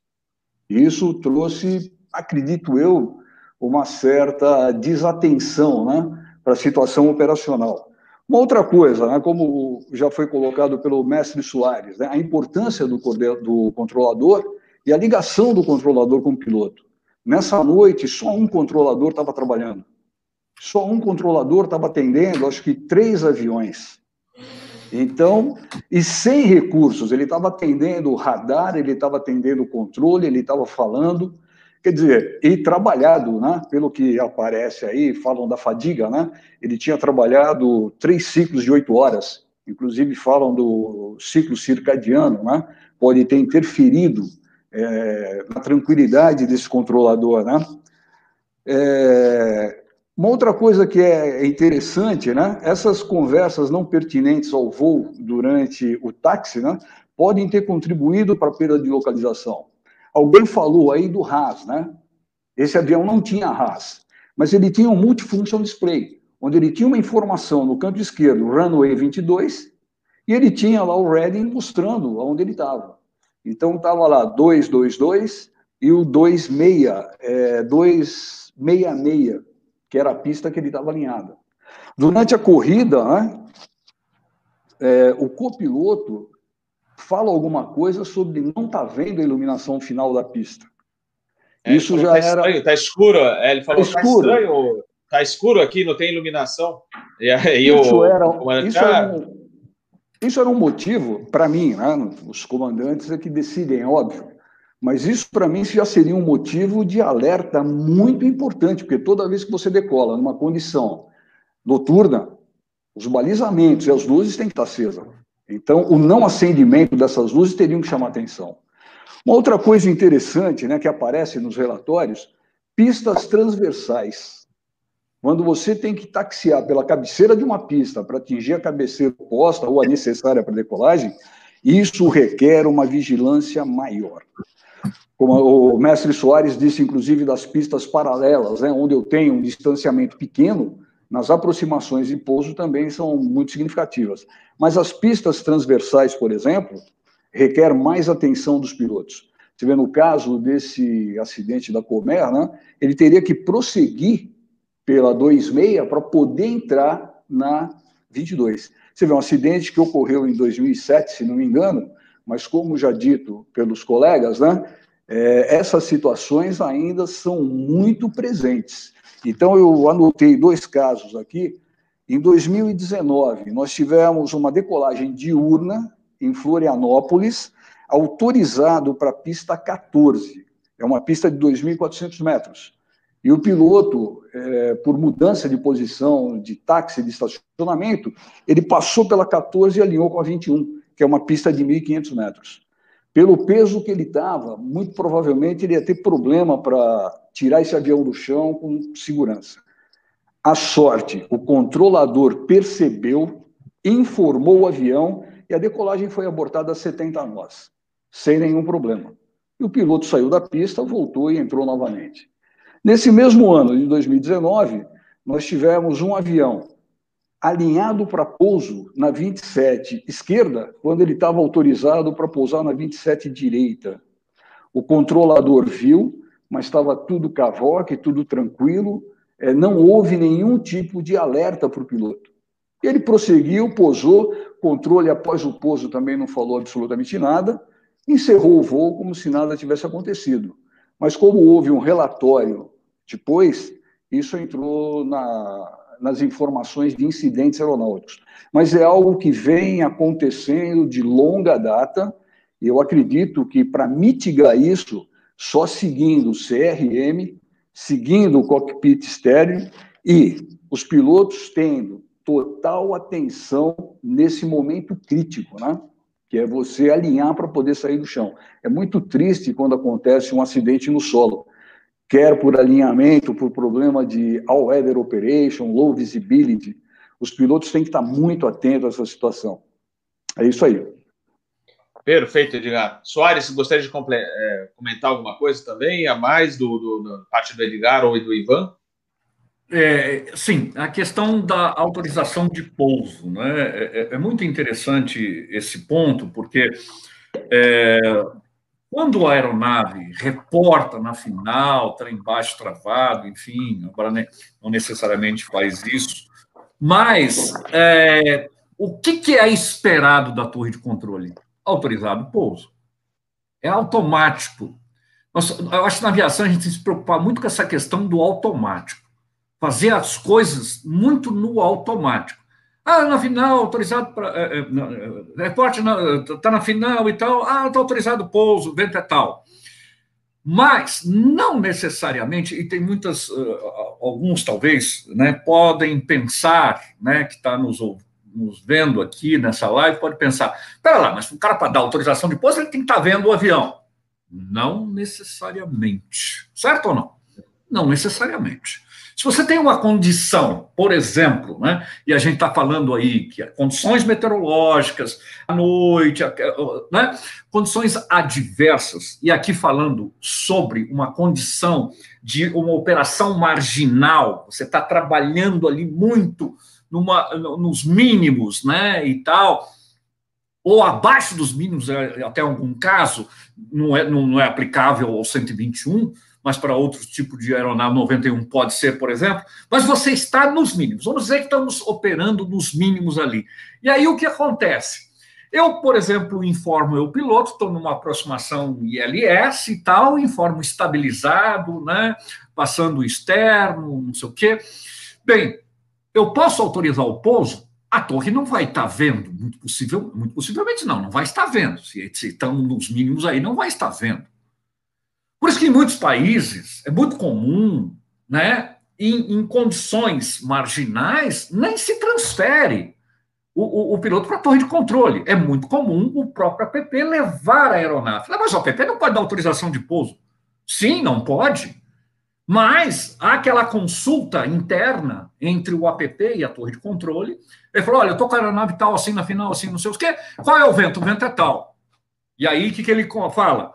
Isso trouxe, acredito eu, uma certa desatenção né, para a situação operacional. Uma outra coisa, né, como já foi colocado pelo mestre Soares, né, a importância do, do controlador e a ligação do controlador com o piloto. Nessa noite, só um controlador estava trabalhando. Só um controlador estava atendendo, acho que três aviões. Então, e sem recursos, ele estava atendendo o radar, ele estava atendendo o controle, ele estava falando, quer dizer, e trabalhado, né? Pelo que aparece aí, falam da fadiga, né? Ele tinha trabalhado três ciclos de oito horas, inclusive falam do ciclo circadiano, né? Pode ter interferido é, na tranquilidade desse controlador, né? É, uma outra coisa que é interessante, né? Essas conversas não pertinentes ao voo durante o táxi, né? Podem ter contribuído para a perda de localização. Alguém falou aí do RAS, né? Esse avião não tinha RAS, mas ele tinha um multifunction display, onde ele tinha uma informação no canto esquerdo, runway 22, e ele tinha lá o reading mostrando onde ele estava. Então estava lá 222 e o 26, é, 2 66, que era a pista que ele estava alinhado. Durante a corrida, né, é, o copiloto fala alguma coisa sobre não estar tá vendo a iluminação final da pista. É, Isso já tá era. Estranho, tá escuro. É, ele falou: tá, tá escuro. tá estranho, tá escuro aqui, não tem iluminação. E aí isso, era, isso, era um, isso era um motivo, para mim, né, os comandantes é que decidem, é óbvio. Mas isso, para mim, já seria um motivo de alerta muito importante, porque toda vez que você decola numa condição noturna, os balizamentos e as luzes têm que estar acesas. Então, o não acendimento dessas luzes teriam que chamar atenção. Uma outra coisa interessante né, que aparece nos relatórios, pistas transversais. Quando você tem que taxiar pela cabeceira de uma pista para atingir a cabeceira oposta ou a necessária para decolagem, isso requer uma vigilância maior. Como o mestre Soares disse, inclusive, das pistas paralelas, né, onde eu tenho um distanciamento pequeno, nas aproximações de pouso também são muito significativas. Mas as pistas transversais, por exemplo, requer mais atenção dos pilotos. Você vê no caso desse acidente da Comer, né, ele teria que prosseguir pela 26 para poder entrar na 22. Você vê um acidente que ocorreu em 2007, se não me engano, mas como já dito pelos colegas, né, é, essas situações ainda são muito presentes. Então, eu anotei dois casos aqui. Em 2019, nós tivemos uma decolagem diurna em Florianópolis, autorizado para a pista 14. É uma pista de 2.400 metros. E o piloto, é, por mudança de posição de táxi de estacionamento, ele passou pela 14 e alinhou com a 21, que é uma pista de 1.500 metros. Pelo peso que ele estava, muito provavelmente ele ia ter problema para tirar esse avião do chão com segurança. A sorte, o controlador percebeu, informou o avião e a decolagem foi abortada a 70 nós, sem nenhum problema. E o piloto saiu da pista, voltou e entrou novamente. Nesse mesmo ano, de 2019, nós tivemos um avião alinhado para pouso na 27 esquerda, quando ele estava autorizado para pousar na 27 direita. O controlador viu, mas estava tudo cavoque, tudo tranquilo, é, não houve nenhum tipo de alerta para o piloto. Ele prosseguiu, pousou, controle após o pouso também não falou absolutamente nada, encerrou o voo como se nada tivesse acontecido. Mas como houve um relatório depois, isso entrou na, nas informações de incidentes aeronáuticos. Mas é algo que vem acontecendo de longa data, e eu acredito que para mitigar isso, só seguindo o CRM, seguindo o cockpit estéreo e os pilotos tendo total atenção nesse momento crítico, né? Que é você alinhar para poder sair do chão. É muito triste quando acontece um acidente no solo quer por alinhamento, por problema de all-weather operation, low visibility. Os pilotos têm que estar muito atentos a essa situação. É isso aí. Perfeito, Edgar. Soares, gostaria de é, comentar alguma coisa também, a mais do, do, da parte do Edgar ou do Ivan? É, sim, a questão da autorização de pouso. Né? É, é, é muito interessante esse ponto, porque é, quando a aeronave reporta na final, trem baixo travado, enfim, agora não necessariamente faz isso, mas é, o que, que é esperado da torre de controle? Autorizado pouso. É automático. Eu acho que na aviação a gente tem que se preocupar muito com essa questão do automático. Fazer as coisas muito no automático. Ah, na final, autorizado para. É, é, reporte está na final e tal. Ah, está autorizado o pouso, vento é tal. Mas não necessariamente, e tem muitas, alguns talvez, né, podem pensar, né, que está nos, nos vendo aqui nessa live, pode pensar: pera lá, mas o cara para dar autorização de pouso, ele tem que estar tá vendo o avião. Não necessariamente. Certo ou não? Não necessariamente. Se você tem uma condição, por exemplo, né, e a gente está falando aí que condições meteorológicas, à noite, né, condições adversas, e aqui falando sobre uma condição de uma operação marginal, você está trabalhando ali muito numa, nos mínimos, né, e tal, ou abaixo dos mínimos, é, até algum caso, não é, não, não é aplicável ao 121, mas para outros tipos de aeronave 91 pode ser, por exemplo, mas você está nos mínimos. Vamos dizer que estamos operando nos mínimos ali. E aí o que acontece? Eu, por exemplo, informo o piloto, estou numa aproximação ILS e tal, informo estabilizado, né, passando externo, não sei o quê. Bem, eu posso autorizar o pouso? A torre não vai estar vendo, muito, possível, muito possivelmente não, não vai estar vendo. Se, se estão nos mínimos aí, não vai estar vendo. Por isso que em muitos países é muito comum, né, em, em condições marginais, nem se transfere o, o, o piloto para a torre de controle. É muito comum o próprio APP levar a aeronave. Mas o APP não pode dar autorização de pouso. Sim, não pode. Mas há aquela consulta interna entre o APP e a torre de controle. Ele falou: olha, eu estou com a aeronave tal, assim na final, assim, não sei o quê. Qual é o vento? O vento é tal. E aí, o que, que ele fala?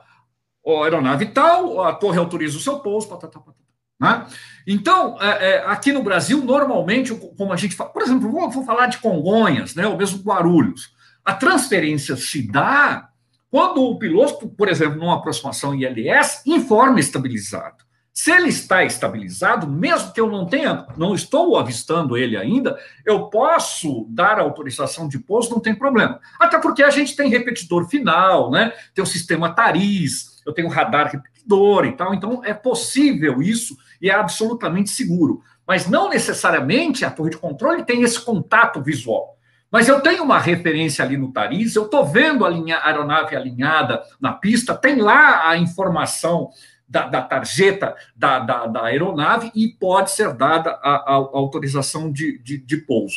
A aeronave tal, a torre autoriza o seu pouso, patata, patata. Né? Então, é, é, aqui no Brasil, normalmente, como a gente fala, por exemplo, vou, vou falar de Congonhas, né, ou mesmo Guarulhos, a transferência se dá quando o piloto, por exemplo, numa aproximação ILS, informa estabilizado. Se ele está estabilizado, mesmo que eu não tenha, não estou avistando ele ainda, eu posso dar autorização de pouso, não tem problema. Até porque a gente tem repetidor final, né? Tem o sistema TARIS, eu tenho radar repetidor e tal, então é possível isso e é absolutamente seguro. Mas não necessariamente a torre de controle tem esse contato visual. Mas eu tenho uma referência ali no TARIS, eu estou vendo a, linha, a aeronave alinhada na pista, tem lá a informação da, da tarjeta da, da, da, aeronave e pode ser dada a, a, a autorização de, de, de, pouso.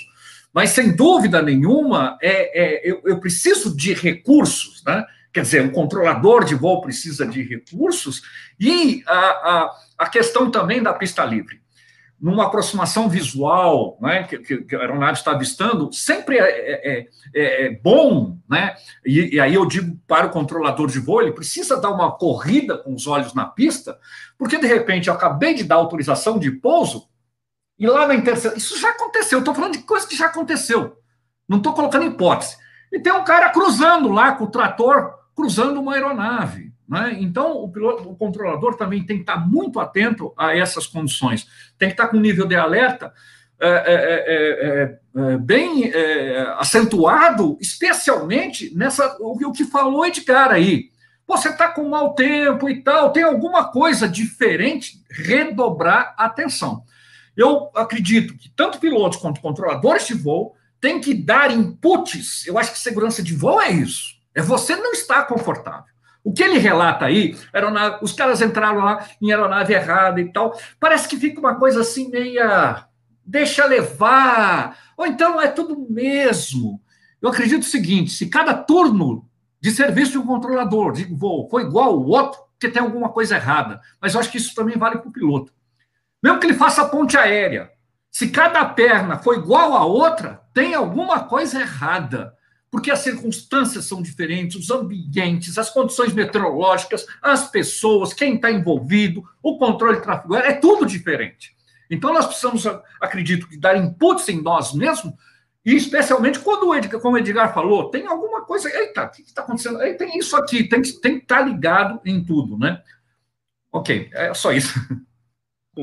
Mas, sem dúvida nenhuma, é, é eu, eu, preciso de recursos, né? Quer dizer, o controlador de voo precisa de recursos e a, a, a questão também da pista livre numa aproximação visual né, que, que, a aeronave está avistando, sempre é, é, é, é bom, né? E, e, aí eu digo para o controlador de voo, ele precisa dar uma corrida com os olhos na pista, porque de repente eu acabei de dar autorização de pouso, e lá na interseção. Isso já aconteceu, eu estou falando de coisa que já aconteceu. Não estou colocando hipótese. E tem um cara cruzando lá com o trator, cruzando uma aeronave. Né? Então, o, piloto, o controlador também tem que estar muito atento a essas condições, tem que estar com nível de alerta é, é, é, bem acentuado, especialmente nessa o, o que falou de cara aí. Você está com mau tempo e tal, tem alguma coisa diferente, redobrar a atenção. Eu acredito que tanto pilotos quanto controladores de voo têm que dar inputs. Eu acho que segurança de voo é isso. É você não estar confortável. O que ele relata aí, aeronave, os caras entraram lá em aeronave errada e tal, parece que fica uma coisa assim meia deixa levar, ou então é tudo mesmo. Eu acredito o seguinte, se cada turno de serviço de um controlador de voo for igual ao outro, que tem alguma coisa errada. Mas eu acho que isso também vale para o piloto. Mesmo que ele faça ponte aérea, se cada perna for igual à outra, tem alguma coisa errada porque as circunstâncias são diferentes, os ambientes, as condições meteorológicas, as pessoas, quem está envolvido, o controle de tráfego é tudo diferente. Então, nós precisamos, acredito, dar inputs em nós mesmos, e especialmente quando o Edgar, como o Edgar falou, tem alguma coisa, eita, o que está acontecendo? Aí tem isso aqui, tem, tem que estar tá ligado em tudo, né? Ok, é só isso.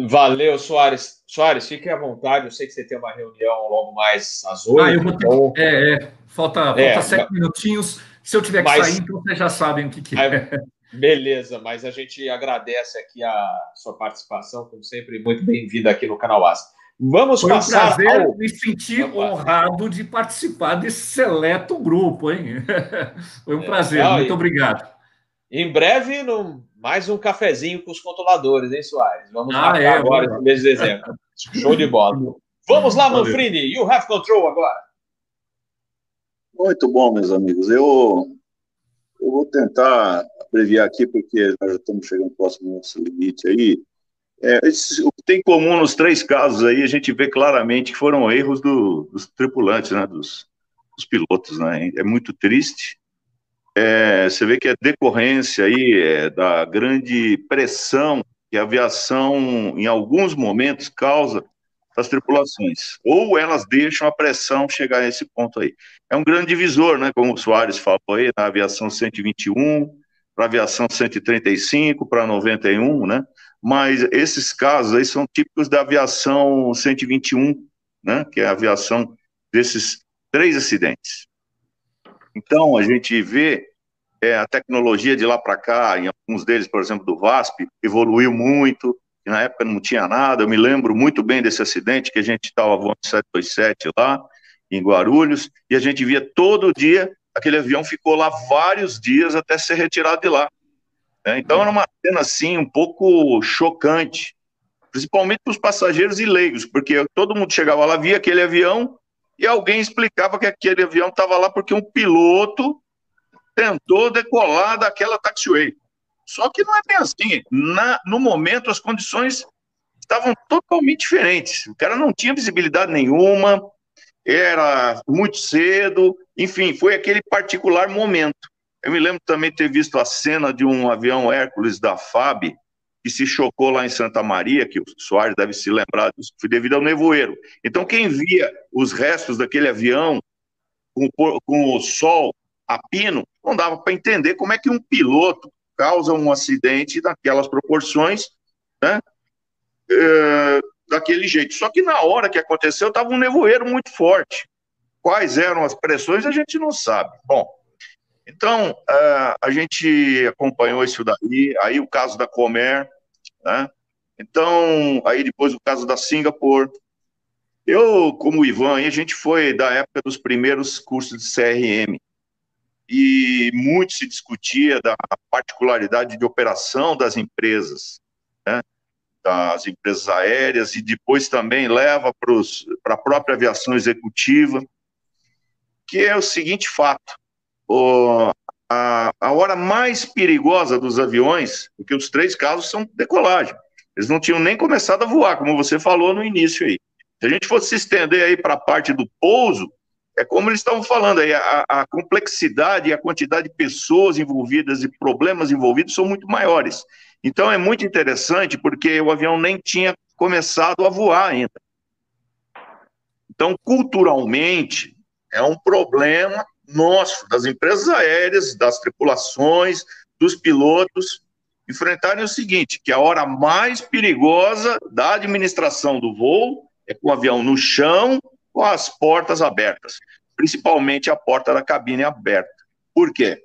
Valeu, Soares. Soares, fique à vontade. Eu sei que você tem uma reunião logo mais às oito. Ah, eu vou ter... então... É, é. Falta, falta é, sete mas... minutinhos. Se eu tiver que mas... sair, então vocês já sabem o que, que é. Beleza, mas a gente agradece aqui a sua participação, como sempre, muito bem-vinda aqui no canal Asa. Vamos Foi passar. um prazer ao... me sentir honrado de participar desse seleto grupo, hein? Foi um é, prazer, muito e... obrigado. Em breve, no mais um cafezinho com os controladores, hein, Soares? Vamos ah, é, agora no mês de dezembro. Show de bola. Vamos lá, Manfrini. You have control agora. Muito bom, meus amigos. Eu, eu vou tentar abreviar aqui, porque nós já estamos chegando próximo ao nosso limite aí. É, o que tem em comum nos três casos aí, a gente vê claramente que foram erros do, dos tripulantes, né, dos, dos pilotos, né? É muito triste é, você vê que é decorrência aí é, da grande pressão que a aviação, em alguns momentos, causa das tripulações. Ou elas deixam a pressão chegar a esse ponto aí. É um grande divisor, né? Como o Soares falou aí, na aviação 121, para a aviação 135, para 91, né? mas esses casos aí são típicos da aviação 121, né, que é a aviação desses três acidentes. Então, a gente vê é, a tecnologia de lá para cá, em alguns deles, por exemplo, do VASP, evoluiu muito, na época não tinha nada, eu me lembro muito bem desse acidente, que a gente estava voando 727 lá, em Guarulhos, e a gente via todo dia, aquele avião ficou lá vários dias até ser retirado de lá. Né? Então era uma cena, assim, um pouco chocante, principalmente para os passageiros e leigos, porque todo mundo chegava lá, via aquele avião, e alguém explicava que aquele avião estava lá porque um piloto tentou decolar daquela taxiway. Só que não é bem assim. Na, no momento, as condições estavam totalmente diferentes. O cara não tinha visibilidade nenhuma, era muito cedo, enfim, foi aquele particular momento. Eu me lembro também ter visto a cena de um avião Hércules da FAB, que se chocou lá em Santa Maria, que o Soares deve se lembrar disso, foi devido ao nevoeiro. Então, quem via os restos daquele avião com, com o sol a pino, não dava para entender como é que um piloto causa um acidente daquelas proporções, né? É, daquele jeito. Só que na hora que aconteceu, estava um nevoeiro muito forte. Quais eram as pressões, a gente não sabe. Bom, então, uh, a gente acompanhou isso daí, aí o caso da Comer, né? Então, aí depois o caso da Singapore. Eu, como o Ivan, a gente foi da época dos primeiros cursos de CRM, e muito se discutia da particularidade de operação das empresas, né? das empresas aéreas, e depois também leva para a própria aviação executiva, que é o seguinte fato: o, a, a hora mais perigosa dos aviões, porque os três casos são decolagem, eles não tinham nem começado a voar, como você falou no início aí. Se a gente fosse se estender aí para a parte do pouso, é como eles estavam falando aí, a, a, complexidade e a quantidade de pessoas envolvidas e problemas envolvidos são muito maiores. Então é muito interessante porque o avião nem tinha começado a voar ainda. Então, culturalmente, é um problema nosso, das empresas aéreas, das tripulações, dos pilotos, enfrentarem o seguinte, que a hora mais perigosa da administração do voo é com o avião no chão com as portas abertas, principalmente a porta da cabine aberta. Por quê?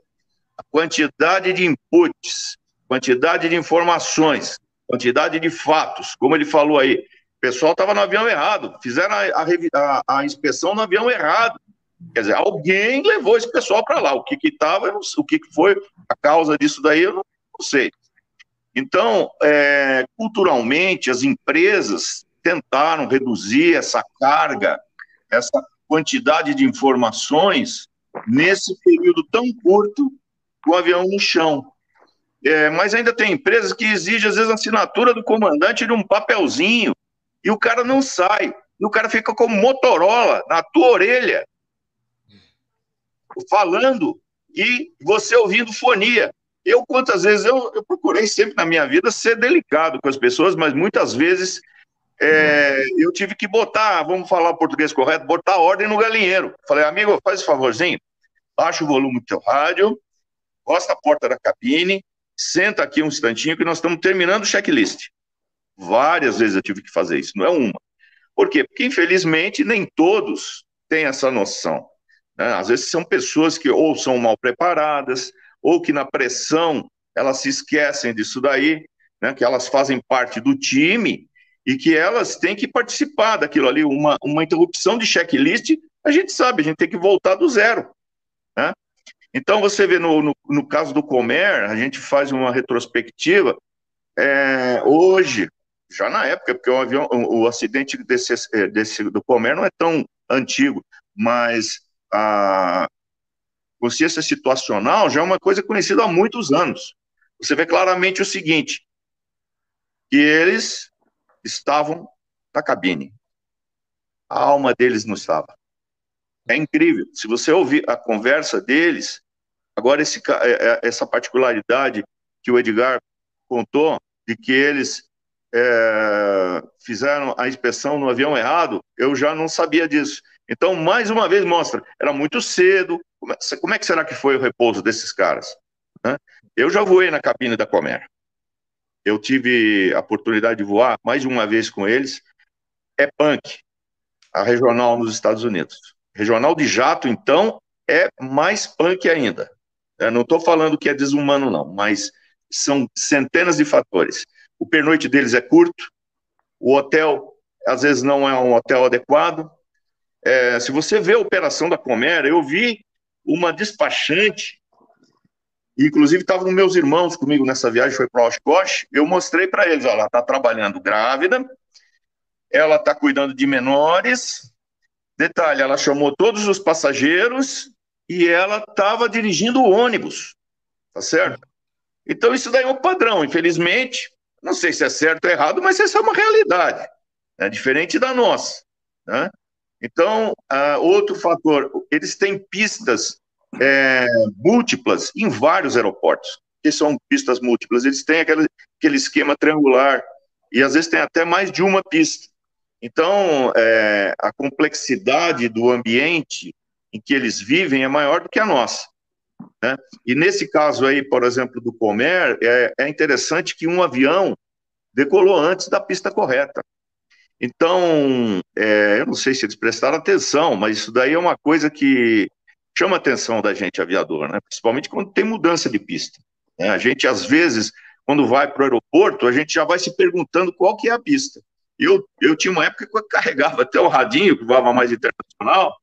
A quantidade de inputs, quantidade de informações, quantidade de fatos, como ele falou aí, o pessoal estava no avião errado, fizeram a, a, a, inspeção no avião errado. Quer dizer, alguém levou esse pessoal para lá. O que que estava, o que, que foi a causa disso daí, eu não, não sei. Então, é, culturalmente, as empresas tentaram reduzir essa carga essa quantidade de informações nesse período tão curto com o avião no chão. É, mas ainda tem empresas que exigem, às vezes, a assinatura do comandante de um papelzinho, e o cara não sai, e o cara fica como Motorola na tua orelha, falando, e você ouvindo fonia. Eu, quantas vezes, eu, eu procurei sempre na minha vida ser delicado com as pessoas, mas muitas vezes é, eu tive que botar, vamos falar o português correto, botar ordem no galinheiro. Falei, amigo, faz esse favorzinho, baixa o volume do teu rádio, costa a porta da cabine, senta aqui um instantinho que nós estamos terminando o checklist. Várias vezes eu tive que fazer isso, não é uma. Por quê? Porque, infelizmente, nem todos têm essa noção. Né? Às vezes são pessoas que ou são mal preparadas, ou que na pressão elas se esquecem disso daí, né? que elas fazem parte do time e que elas têm que participar daquilo ali. Uma, uma interrupção de checklist, a gente sabe, a gente tem que voltar do zero. Né? Então, você vê no, no, no, caso do Comer, a gente faz uma retrospectiva. É, hoje, já na época, porque o, avião, o, o acidente desse, é, desse, do Comer não é tão antigo, mas a consciência situacional já é uma coisa conhecida há muitos anos. Você vê claramente o seguinte, que eles estavam na cabine. A alma deles não estava. É incrível. Se você ouvir a conversa deles, agora esse, é, é, essa particularidade que o Edgar contou, de que eles é, fizeram a inspeção no avião errado, eu já não sabia disso. Então, mais uma vez mostra, era muito cedo. Como é que será que foi o repouso desses caras? Né? Eu já voei na cabine da Comer. Eu tive a oportunidade de voar mais de uma vez com eles, é punk, a regional nos Estados Unidos. Regional de jato, então, é mais punk ainda. Eu não estou falando que é desumano, não, mas são centenas de fatores. O pernoite deles é curto, o hotel, às vezes, não é um hotel adequado. É, se você vê a operação da Comera, eu vi uma despachante, inclusive estavam meus irmãos comigo nessa viagem, foi para Oshkosh, eu mostrei para eles, ó, ela está trabalhando grávida, ela está cuidando de menores, detalhe, ela chamou todos os passageiros e ela estava dirigindo o ônibus, tá certo? Então isso daí é um padrão, infelizmente, não sei se é certo ou errado, mas essa é uma realidade, é diferente da nossa. Né? Então, uh, outro fator, eles têm pistas é, múltiplas em vários aeroportos, que são pistas múltiplas, eles têm aquele, aquele esquema triangular, e às vezes tem até mais de uma pista. Então, é, a complexidade do ambiente em que eles vivem é maior do que a nossa. Né? E nesse caso aí, por exemplo, do Comer, é, é interessante que um avião decolou antes da pista correta. Então, é, eu não sei se eles prestaram atenção, mas isso daí é uma coisa que chama a atenção da gente, aviador, né? principalmente quando tem mudança de pista. Né? A gente, às vezes, quando vai para o aeroporto, a gente já vai se perguntando qual que é a pista. Eu, eu tinha uma época que eu carregava até o radinho, que voava mais internacional,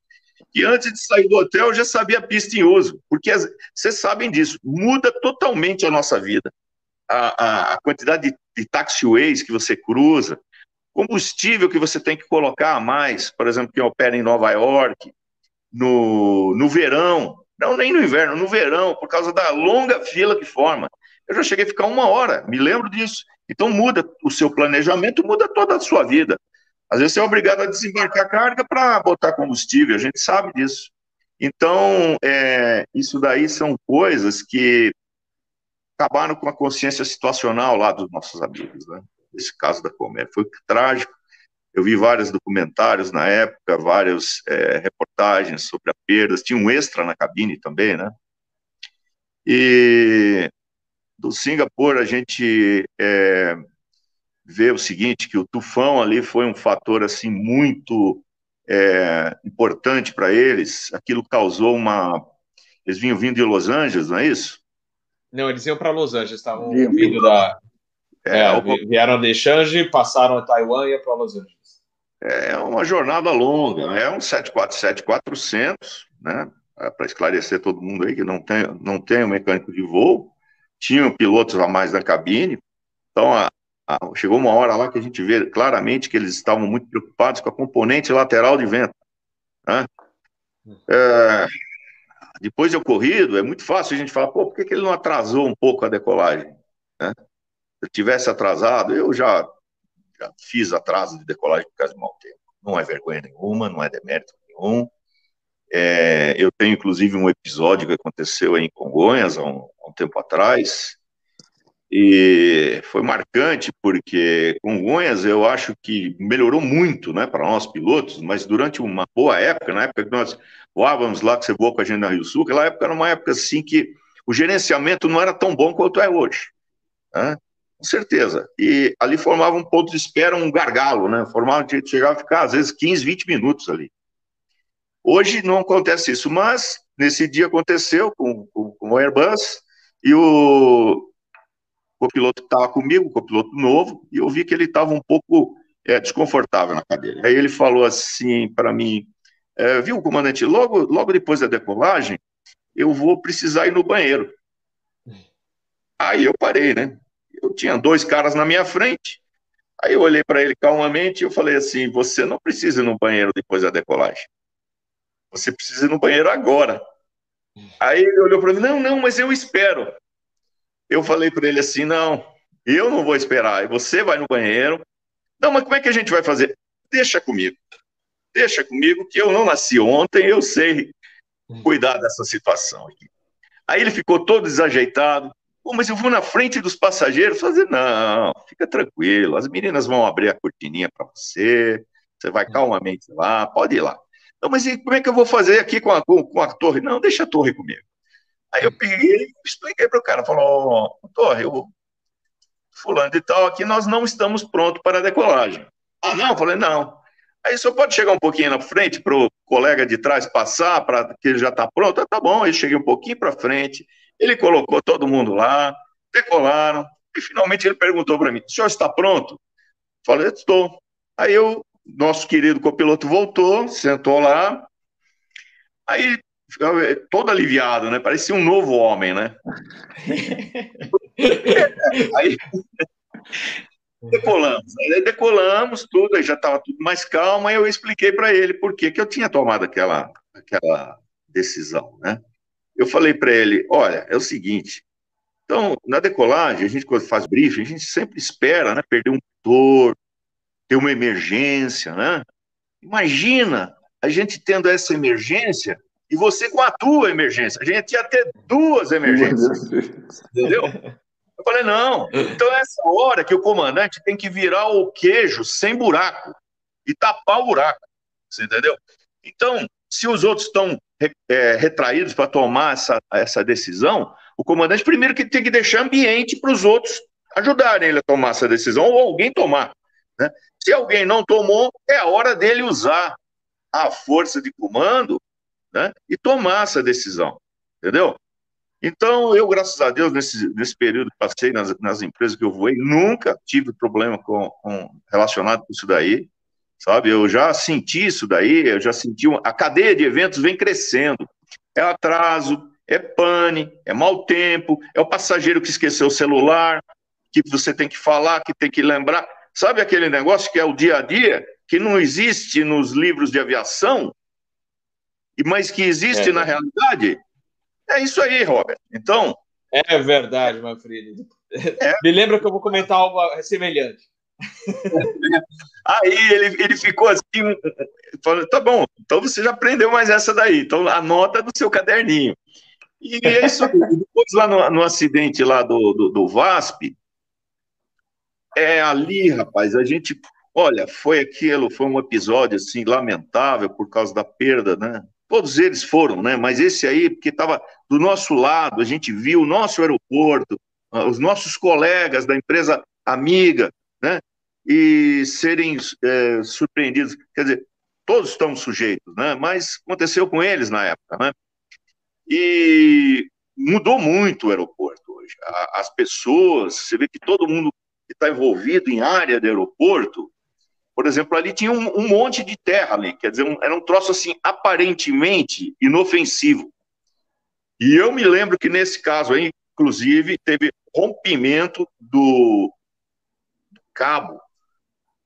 e antes de sair do hotel eu já sabia a pista em uso, porque vocês sabem disso, muda totalmente a nossa vida. A, a, a quantidade de, de taxiways que você cruza, combustível que você tem que colocar a mais, por exemplo, quem opera em Nova York, no, no verão, não nem no inverno, no verão, por causa da longa fila que forma. Eu já cheguei a ficar uma hora, me lembro disso. Então muda o seu planejamento, muda toda a sua vida. Às vezes você é obrigado a desembarcar carga para botar combustível, a gente sabe disso. Então, é, isso daí são coisas que acabaram com a consciência situacional lá dos nossos amigos, né? Esse caso da Comer foi trágico. Eu vi vários documentários na época, várias é, reportagens sobre a perdas. Tinha um extra na cabine também, né? E do Singapura a gente é, vê o seguinte, que o tufão ali foi um fator assim muito é, importante para eles. Aquilo causou uma. Eles vinham vindo de Los Angeles, não é isso? Não, eles iam para Los Angeles, estavam vindo da. É, é, vieram de Shanghai, passaram a Taiwan e para Los Angeles. É uma jornada longa, é um 747-400, né? É, para esclarecer todo mundo aí que não tem, não tem um mecânico de voo, tinham pilotos a mais na cabine, então a, ah, chegou uma hora lá que a gente vê claramente que eles estavam muito preocupados com a componente lateral de vento. Né? É, depois de ocorrido, é muito fácil a gente falar, pô, por que, que ele não atrasou um pouco a decolagem? Né? Eu tivesse atrasado, eu já, já fiz atraso de decolagem por causa de mau tempo. Não é vergonha nenhuma, não é demérito nenhum. É, eu tenho, inclusive, um episódio que aconteceu em Congonhas, há um, há um tempo atrás, e foi marcante porque Congonhas eu acho que melhorou muito, né, para nós pilotos, mas durante uma boa época, na época que nós voávamos lá, que você voou com a gente na Rio Sul, aquela época era uma época assim que o gerenciamento não era tão bom quanto é hoje, né? Com certeza. E ali formava um ponto de espera, um gargalo, né? Formava, chegava a ficar às vezes 15, 20 minutos ali. Hoje não acontece isso, mas nesse dia aconteceu com, com, com o Airbus e o, copiloto que estava comigo, o copiloto novo, e eu vi que ele estava um pouco é, desconfortável na cadeira. Aí ele falou assim para mim, é, viu, comandante, logo, logo depois da decolagem, eu vou precisar ir no banheiro. Aí eu parei, né? Eu tinha dois caras na minha frente. Aí eu olhei para ele calmamente e eu falei assim: você não precisa ir no banheiro depois da decolagem. Você precisa ir no banheiro agora. Aí ele olhou para mim: não, não, mas eu espero. Eu falei para ele assim: não, eu não vou esperar, você vai no banheiro. Não, mas como é que a gente vai fazer? Deixa comigo. Deixa comigo, que eu não nasci ontem, eu sei cuidar dessa situação. Aí ele ficou todo desajeitado. Pô, mas eu vou na frente dos passageiros fazer, não, fica tranquilo, as meninas vão abrir a cortininha para você, você vai calmamente lá, pode ir lá. Não, mas e como é que eu vou fazer aqui com a, com, com a torre? Não, deixa a torre comigo. Aí eu peguei expliquei para o cara, falou, Torre, eu fulano de tal, aqui nós não estamos prontos para a decolagem. Ah, não? Eu falei, não. Aí só pode chegar um pouquinho na frente para o colega de trás passar, para que ele já está pronto. Ah, tá bom, aí cheguei um pouquinho para frente, ele colocou todo mundo lá, decolaram, e finalmente ele perguntou para mim: o senhor está pronto? Falei, estou. Aí eu, nosso querido copiloto voltou, sentou lá, aí todo aliviado, né? Parecia um novo homem, né? aí decolamos, aí decolamos tudo, aí já estava tudo mais calmo, aí eu expliquei para ele por que, que eu tinha tomado aquela, aquela decisão, né? Eu falei para ele, olha, é o seguinte, então, na decolagem, a gente quando faz briefing, a gente sempre espera, né, perder um motor, ter uma emergência, né? Imagina a gente tendo essa emergência e você com a tua emergência. A gente ia ter duas emergências. Entendeu? Eu falei, não. Então é essa hora que o comandante tem que virar o queijo sem buraco e tapar o buraco. Você entendeu? Então, se os outros estão é, retraídos para tomar essa, essa decisão, o comandante, primeiro, que tem que deixar ambiente para os outros ajudarem ele a tomar essa decisão, ou alguém tomar. Né? Se alguém não tomou, é a hora dele usar a força de comando né? e tomar essa decisão. Entendeu? Então, eu, graças a Deus, nesse, nesse período que passei nas, nas empresas que eu voei, nunca tive problema com, com, relacionado com isso daí, sabe? Eu já senti isso daí, eu já senti. Uma, a cadeia de eventos vem crescendo. É atraso, é pane, é mau tempo, é o passageiro que esqueceu o celular, que você tem que falar, que tem que lembrar. Sabe aquele negócio que é o dia a dia, que não existe nos livros de aviação, mas que existe é. na realidade? É isso aí, Robert. Então. É verdade, Manfred. É. Me lembra que eu vou comentar algo semelhante. Aí ele, ele ficou assim, falou: tá bom, então você já aprendeu mais essa daí, então anota no seu caderninho. E é isso. Depois, lá no, no acidente lá do, do, do, VASP, é ali, rapaz, a gente. Olha, foi aquilo, foi um episódio assim lamentável por causa da perda, né? Todos eles foram, né? Mas esse aí, porque estava do nosso lado, a gente viu o nosso aeroporto, os nossos colegas da empresa amiga, né? E serem é, surpreendidos. Quer dizer, todos estão sujeitos, né? Mas aconteceu com eles na época, né? E mudou muito o aeroporto hoje. As pessoas, você vê que todo mundo que está envolvido em área de aeroporto, por exemplo, ali tinha um, um monte de terra ali, quer dizer, um, era um troço assim aparentemente inofensivo. E eu me lembro que nesse caso aí, inclusive, teve rompimento do, cabo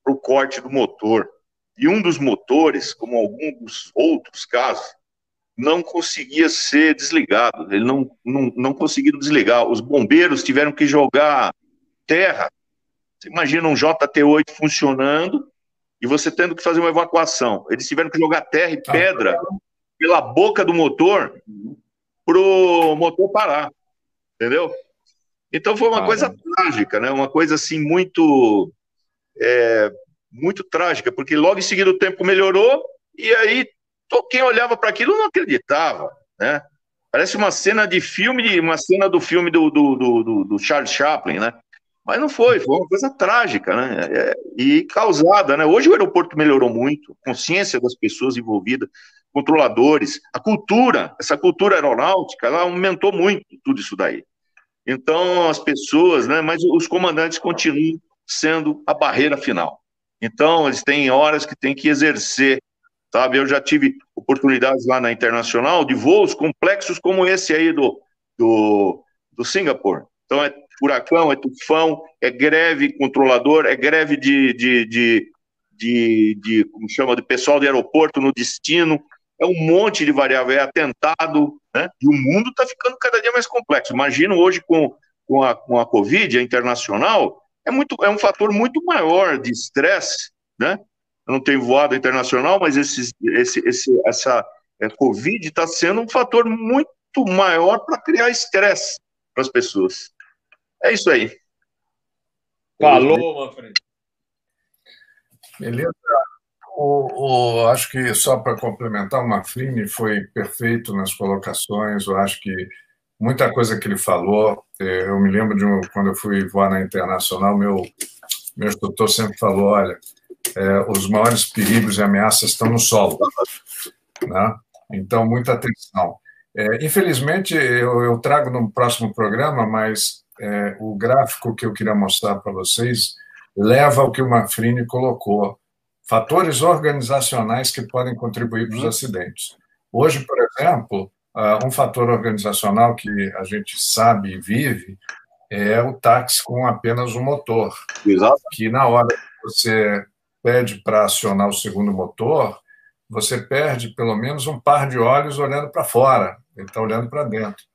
para o corte do motor. E um dos motores, como alguns outros casos, não conseguia ser desligado, ele não, não, não conseguiu desligar. Os bombeiros tiveram que jogar terra. Você imagina um JT8 funcionando e você tendo que fazer uma evacuação. Eles tiveram que jogar terra e pedra pela boca do motor para o motor parar. Entendeu? Então foi uma coisa trágica, né? Uma coisa assim muito é, muito trágica, porque logo em seguida o tempo melhorou e aí quem olhava para aquilo não acreditava, né? Parece uma cena de filme, uma cena do filme do, do, do, do Charles Chaplin, né? Mas não foi, foi uma coisa trágica, né? É, e causada, né? Hoje o aeroporto melhorou muito, a consciência das pessoas envolvidas, controladores, a cultura, essa cultura aeronáutica, ela aumentou muito tudo isso daí. Então, as pessoas, né? Mas os comandantes continuam sendo a barreira final. Então, eles têm horas que têm que exercer sabe? Eu já tive oportunidades lá na Internacional de voos complexos como esse aí do, do, do Singapore. Então, é furacão, é tufão, é greve controlador, é greve de, de, de, de, de como chama, de pessoal de aeroporto no destino, é um monte de variável, é atentado, né? E o mundo está ficando cada dia mais complexo. Imagino hoje com, com, a, com a Covid, a internacional, é, muito, é um fator muito maior de estresse, né? Eu não tenho voado internacional, mas esse, esse, esse, essa é, Covid está sendo um fator muito maior para criar estresse para as pessoas. É isso aí. Falou, Manfred. Beleza. O, o, acho que só para complementar, o Mafrini foi perfeito nas colocações. Eu acho que muita coisa que ele falou. É, eu me lembro de um, quando eu fui voar na Internacional, meu, meu instrutor sempre falou: olha, é, os maiores perigos e ameaças estão no solo. Né? Então, muita atenção. É, infelizmente, eu, eu, trago no próximo programa, mas é, o gráfico que eu queria mostrar para vocês leva ao que o Mafrini colocou. Fatores organizacionais que podem contribuir para os acidentes. Hoje, por exemplo, uh, um fator organizacional que a gente sabe e vive é o táxi com apenas um motor. Exato. Que na hora que você pede para acionar o segundo motor, você perde pelo menos um par de olhos olhando para fora, ele está olhando para dentro.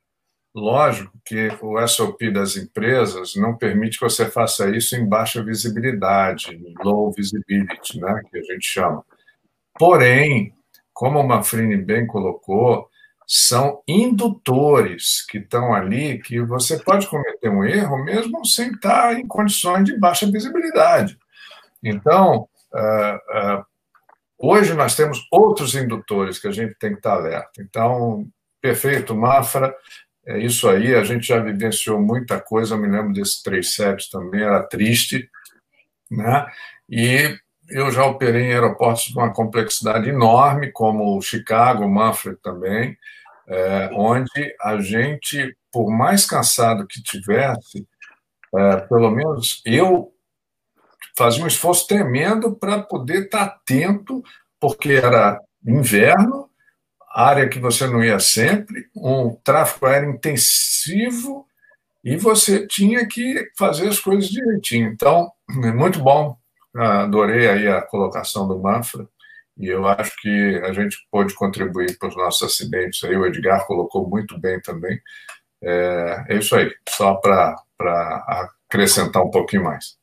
Lógico que o SOP das empresas não permite que você faça isso em baixa visibilidade, low visibility, né, que a gente chama. Porém, como o Mafrini bem colocou, são indutores que estão ali que você pode cometer um erro mesmo sem estar em condições de baixa visibilidade. Então, uh, uh, hoje nós temos outros indutores que a gente tem que estar alerta. Então, perfeito, Mafra, é isso aí, a gente já vivenciou muita coisa, eu me lembro desse 37 também, era triste, né? E eu já operei em aeroportos de uma complexidade enorme, como o Chicago, Manfred também, é, onde a gente, por mais cansado que tivesse, é, pelo menos eu fazia um esforço tremendo para poder estar atento, porque era inverno, área que você não ia sempre, um tráfego aéreo intensivo e você tinha que fazer as coisas direitinho. Então, é muito bom, adorei aí a colocação do Manfred e eu acho que a gente pode contribuir para os nossos acidentes aí, o Edgar colocou muito bem também. É, é isso aí, só para acrescentar um pouquinho mais.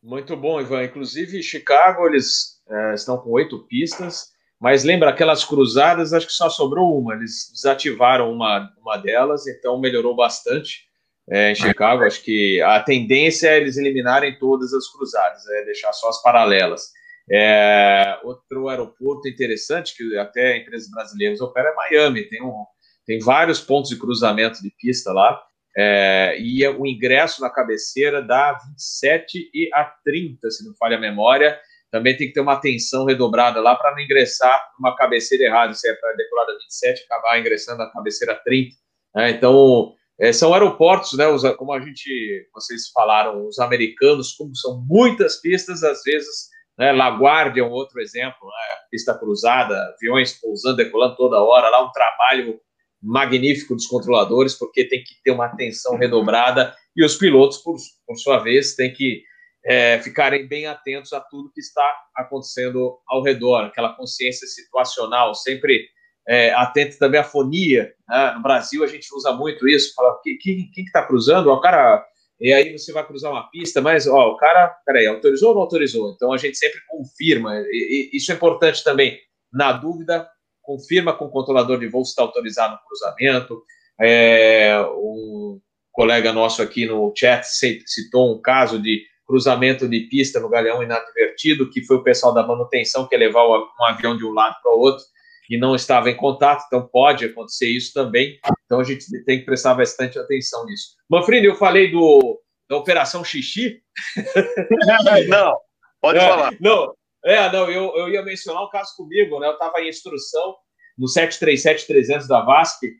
Muito bom, Ivan. Inclusive, Chicago, eles é, estão com oito pistas, mas lembra aquelas cruzadas, acho que só sobrou uma. Eles desativaram uma, uma delas, então melhorou bastante é, em Chicago. Acho que a tendência é eles eliminarem todas as cruzadas, é deixar só as paralelas. É, outro aeroporto interessante que até empresas brasileiras operam é Miami. Tem, um, tem vários pontos de cruzamento de pista lá. É, e o ingresso na cabeceira dá 27 e a 30, se não falha a memória também tem que ter uma atenção redobrada lá para não ingressar numa cabeceira errada, se é para decolar da 27, acabar ingressando na cabeceira 30. Né? Então, é, são aeroportos, né, os, como a gente, vocês falaram, os americanos, como são muitas pistas, às vezes, né, LaGuardia é um outro exemplo, né, pista cruzada, aviões pousando, decolando toda hora, lá um trabalho magnífico dos controladores, porque tem que ter uma atenção redobrada, e os pilotos, por, por sua vez, têm que é, ficarem bem atentos a tudo que está acontecendo ao redor, aquela consciência situacional, sempre é, atento também à fonia. Né? No Brasil a gente usa muito isso, fala, quem, quem, quem está cruzando? o cara, e aí você vai cruzar uma pista, mas ó, o cara, peraí, autorizou ou não autorizou? Então a gente sempre confirma, e, e isso é importante também. Na dúvida, confirma com o controlador de voo se está autorizado no cruzamento. É, um colega nosso aqui no chat citou um caso de cruzamento de pista no Galeão Inadvertido, que foi o pessoal da manutenção que levou um avião de um lado para o outro e não estava em contato, então pode acontecer isso também. Então a gente tem que prestar bastante atenção nisso. Manfrini, eu falei do, da Operação Xixi. não, pode é, falar. Não, é, não, eu, eu ia mencionar um caso comigo, né? Eu estava em instrução no 737-300 da VASP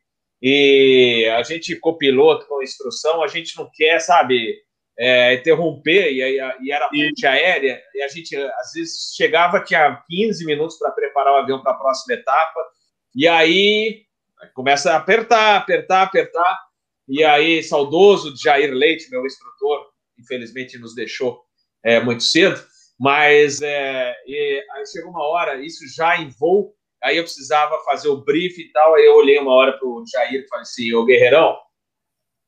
e a gente copiloto com instrução, a gente não quer, sabe, é, interromper, e, e era ponte aérea, e a gente às vezes chegava, tinha 15 minutos para preparar o avião para a próxima etapa, e aí começa a apertar, apertar, apertar, e aí saudoso Jair Leite, meu instrutor, infelizmente nos deixou é, muito cedo, mas é, aí chegou uma hora, isso já em voo, aí eu precisava fazer o brief e tal, aí eu olhei uma hora para o Jair e falei assim, ô Guerreirão,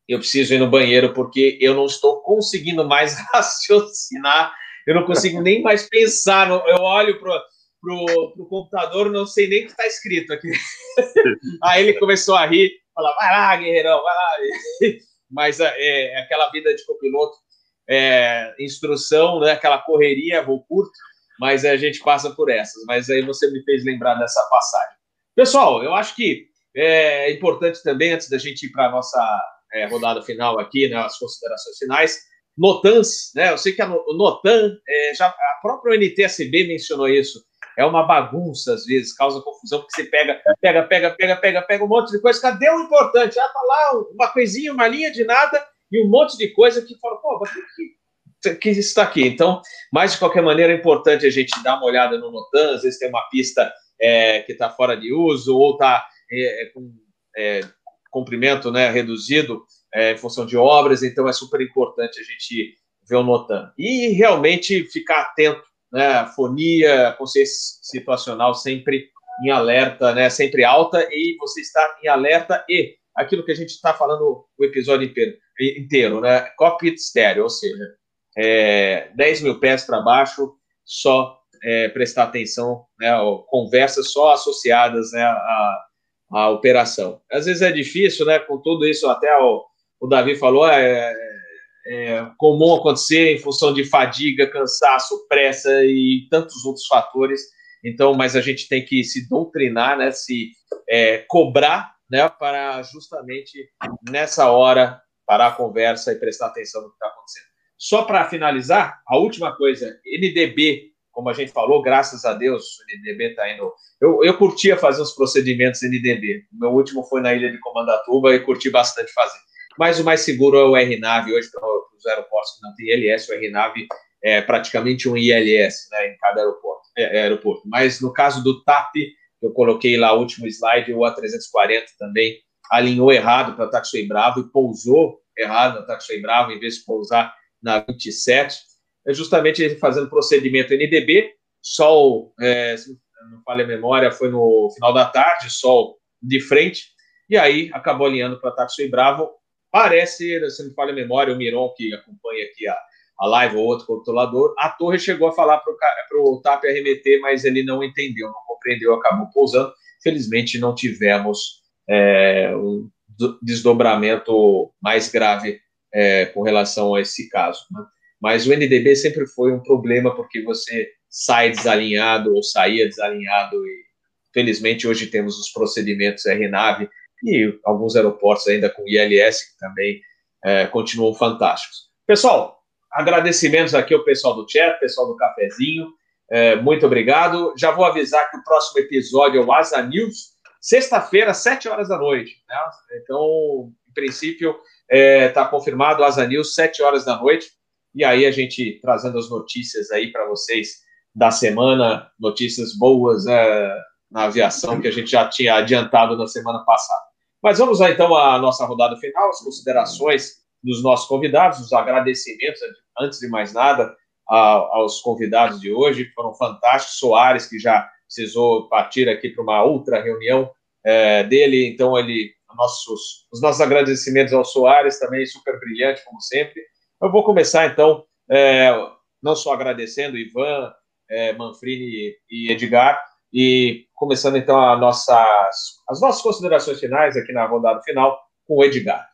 eu preciso ir no banheiro porque eu não estou conseguindo mais raciocinar, eu não consigo nem mais pensar. Eu olho para o computador, não sei nem o que está escrito aqui. Aí ele começou a rir, falar, vai lá, guerreirão, vai lá. Mas é, é aquela vida de copiloto, é, instrução, né, aquela correria, voo curto, mas a gente passa por essas. Mas aí você me fez lembrar dessa passagem. Pessoal, eu acho que é importante também, antes da gente ir para a nossa é, rodada final aqui, né, as considerações finais, Notans, né? Eu sei que a Notan, é, já, a própria NTSB mencionou isso. É uma bagunça, às vezes, causa confusão, porque você pega, pega, pega, pega, pega, pega um monte de coisa. Cadê o importante? Ah, tá lá uma coisinha, uma linha de nada e um monte de coisa que fala, pô, mas que, que está aqui. Então, mas de qualquer maneira, é importante a gente dar uma olhada no Notan. Às vezes tem uma pista é, que está fora de uso ou está é, com é, comprimento né, reduzido é, em função de obras, então é super importante a gente ver o Notan. E realmente ficar atento, né, fonia, consciência situacional sempre em alerta, né, sempre alta, e você está em alerta e aquilo que a gente está falando o episódio inteiro, inteiro né, cockpit estéreo, ou seja, é, 10 mil pés para baixo, só é, prestar atenção, né, conversas só associadas né, à, à operação. Às vezes é difícil, né, com tudo isso, até o, o Davi falou, é, é comum acontecer em função de fadiga, cansaço, pressa e tantos outros fatores. Então, mas a gente tem que se doutrinar, né, se é, cobrar, né, para justamente nessa hora parar a conversa e prestar atenção no que está acontecendo. Só para finalizar, a última coisa, NDB, como a gente falou, graças a Deus, o NDB está indo. Eu, eu curtia fazer os procedimentos NDB. O meu último foi na ilha de Comandatuba e curti bastante fazer. Mas o mais seguro é o RNAV hoje para os aeroportos que não tem ILS, o RNAV é praticamente um ILS né, em cada aeroporto, é, é, aeroporto. Mas no caso do TAP, eu coloquei lá o último slide, o A340 também alinhou errado para Taxway Bravo e pousou errado na Taxway Bravo em vez de pousar na 27. É justamente ele fazendo procedimento NDB, sol, é, não falha a memória, foi no final da tarde, sol de frente, e aí acabou alinhando para Taxway Bravo, Parece, se me falha a memória, o Miron, que acompanha aqui a, a live, ou outro controlador, a torre chegou a falar para o TAP arremeter, mas ele não entendeu, não compreendeu, acabou pousando. Felizmente, não tivemos é, um desdobramento mais grave é, com relação a esse caso. Né? Mas o NDB sempre foi um problema, porque você sai desalinhado ou saía desalinhado, e felizmente hoje temos os procedimentos RNAV e alguns aeroportos ainda com ILS que também é, continuam fantásticos. Pessoal, agradecimentos aqui ao pessoal do chat, pessoal do cafezinho, é, muito obrigado. Já vou avisar que o próximo episódio é o Asa News, sexta-feira, sete horas da noite. Né? Então, em princípio, está é, tá confirmado o Asa News, sete horas da noite. E aí a gente trazendo as notícias aí para vocês da semana, notícias boas é, na aviação que a gente já tinha adiantado na semana passada. Mas vamos lá então à nossa rodada final, as considerações dos nossos convidados, os agradecimentos, antes de mais nada, aos convidados de hoje, foram fantásticos. Soares, que já precisou partir aqui para uma outra reunião é, dele, então ele, nossos, os nossos agradecimentos ao Soares, também super brilhante, como sempre. Eu vou começar então, é, não só agradecendo Ivan, é, Manfrini e Edgar, e começando então a nossas, as nossas considerações finais aqui na rodada final com o Edgar.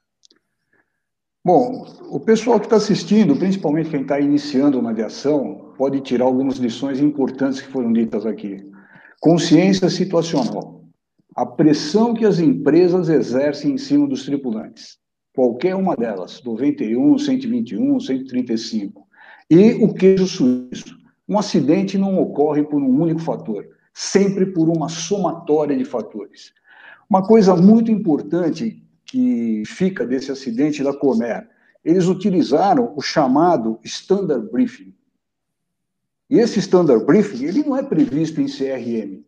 Bom, o pessoal que está assistindo, principalmente quem está iniciando uma aviação, pode tirar algumas lições importantes que foram ditas aqui. Consciência situacional. A pressão que as empresas exercem em cima dos tripulantes. Qualquer uma delas, 91, 121, 135. E o queijo suíço. Um acidente não ocorre por um único fator sempre por uma somatória de fatores. Uma coisa muito importante que fica desse acidente da Comer, eles utilizaram o chamado Standard Briefing. E esse Standard Briefing, ele não é previsto em CRM.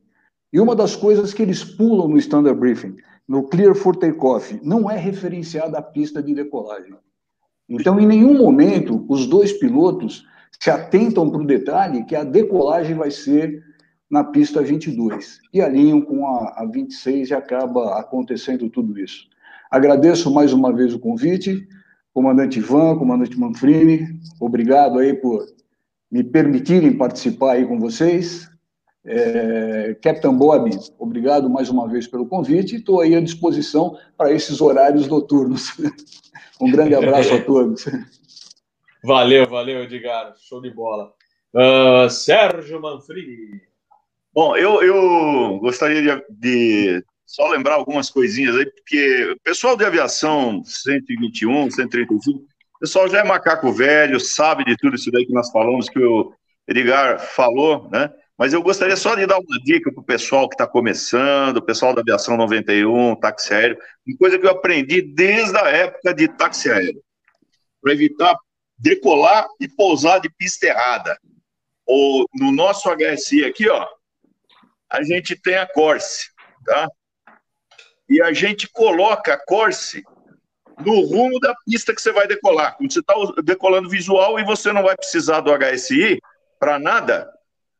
E uma das coisas que eles pulam no Standard Briefing, no Clear for Takeoff, não é referenciada a pista de decolagem. Então, em nenhum momento, os dois pilotos se atentam para o detalhe que a decolagem vai ser na pista 22 e alinham com a, a 26 e acaba acontecendo tudo isso. Agradeço mais uma vez o convite, comandante Ivan, comandante Manfrini, obrigado aí por me permitirem participar aí com vocês. É, Captain Bob, obrigado mais uma vez pelo convite e estou aí à disposição para esses horários noturnos. um grande abraço a todos. Valeu, valeu, Edgar. Show de bola. Uh, Sérgio Manfrini. Bom, eu, eu gostaria de, de só lembrar algumas coisinhas aí, porque o pessoal de aviação 121, 135, o pessoal já é macaco velho, sabe de tudo isso daí que nós falamos, que o Edgar falou, né? Mas eu gostaria só de dar uma dica para o pessoal que está começando, o pessoal da aviação 91, táxi aéreo, uma coisa que eu aprendi desde a época de táxi aéreo, para evitar decolar e pousar de pista errada. Ou no nosso HSI aqui, ó, a gente tem a Corse, tá? E a gente coloca a Corse no rumo da pista que você vai decolar. Quando você está decolando visual e você não vai precisar do HSI para nada,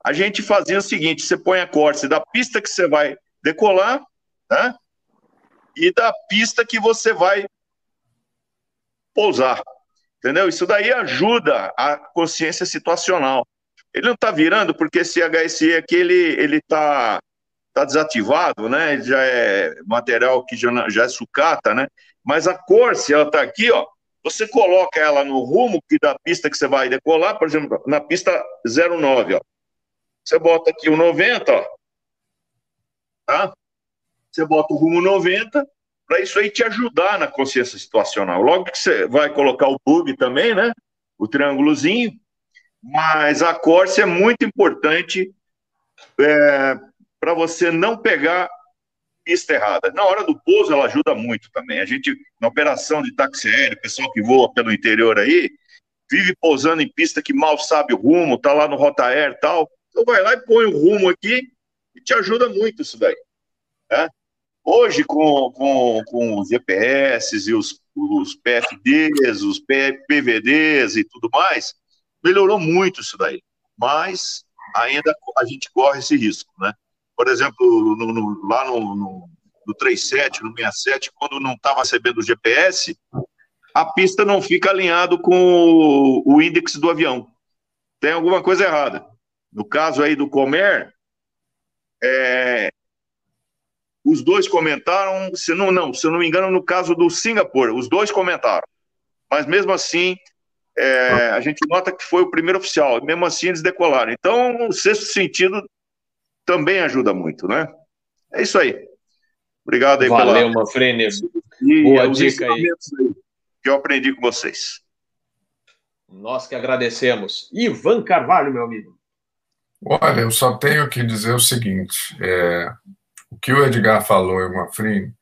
a gente fazia o seguinte: você põe a corte da pista que você vai decolar, né? E da pista que você vai pousar. Entendeu? Isso daí ajuda a consciência situacional. Ele não está virando porque esse HSE aqui ele ele está tá desativado, né? Ele já é material que já, já é sucata, né? Mas a Corse, ela está aqui, ó. Você coloca ela no rumo que da pista que você vai decolar, por exemplo, na pista 09, ó. Você bota aqui o 90, ó. Tá? Você bota o rumo 90 para isso aí te ajudar na consciência situacional. Logo que você vai colocar o bug também, né? O triângulozinho. Mas a Corsa é muito importante é, para você não pegar pista errada. Na hora do pouso, ela ajuda muito também. A gente, na operação de táxi aéreo, pessoal que voa pelo interior aí, vive pousando em pista que mal sabe o rumo, tá lá no Rota Air e tal. Então vai lá e põe o rumo aqui e te ajuda muito isso daí. Né? Hoje, com, com, com os GPS e os, os PFDs, os PVDs e tudo mais, melhorou muito isso daí. Mas ainda a gente corre esse risco, né? Por exemplo, no, no, lá no, no, no 37, no 67, quando não estava recebendo o GPS, a pista não fica alinhado com o, o índice do avião. Tem alguma coisa errada. No caso aí do Comer, é, os dois comentaram, se não, não, se não me engano, no caso do Singapura, os dois comentaram. Mas mesmo assim, é, a gente nota que foi o primeiro oficial, mesmo assim eles decolaram. Então, o sexto sentido também ajuda muito, né? É isso aí. Obrigado aí Valeu, pela... Manfrene. Boa dica aí. aí. Que eu aprendi com vocês. Nós que agradecemos. Ivan Carvalho, meu amigo. Olha, eu só tenho que dizer o seguinte: é, o que o Edgar falou e o Manfrini,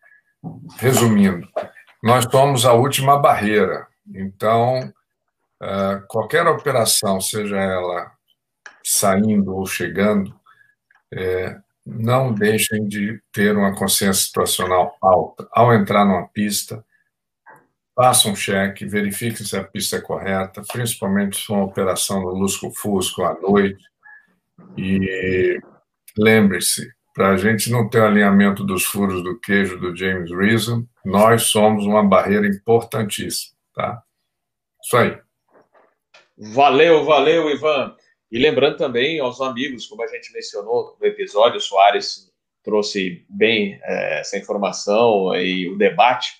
resumindo, nós somos a última barreira. Então, é, qualquer operação, seja ela saindo ou chegando, é, não deixem de ter uma consciência situacional alta. Ao entrar numa pista, façam um cheque, verifiquem se a pista é correta, principalmente se for uma operação no lusco-fusco à noite, e lembre-se, para a gente não ter alinhamento dos furos do queijo do James Reason, nós somos uma barreira importantíssima, tá? Isso aí. Valeu, valeu, Ivan. E lembrando também aos amigos, como a gente mencionou no episódio, o Soares trouxe bem é, essa informação e o debate,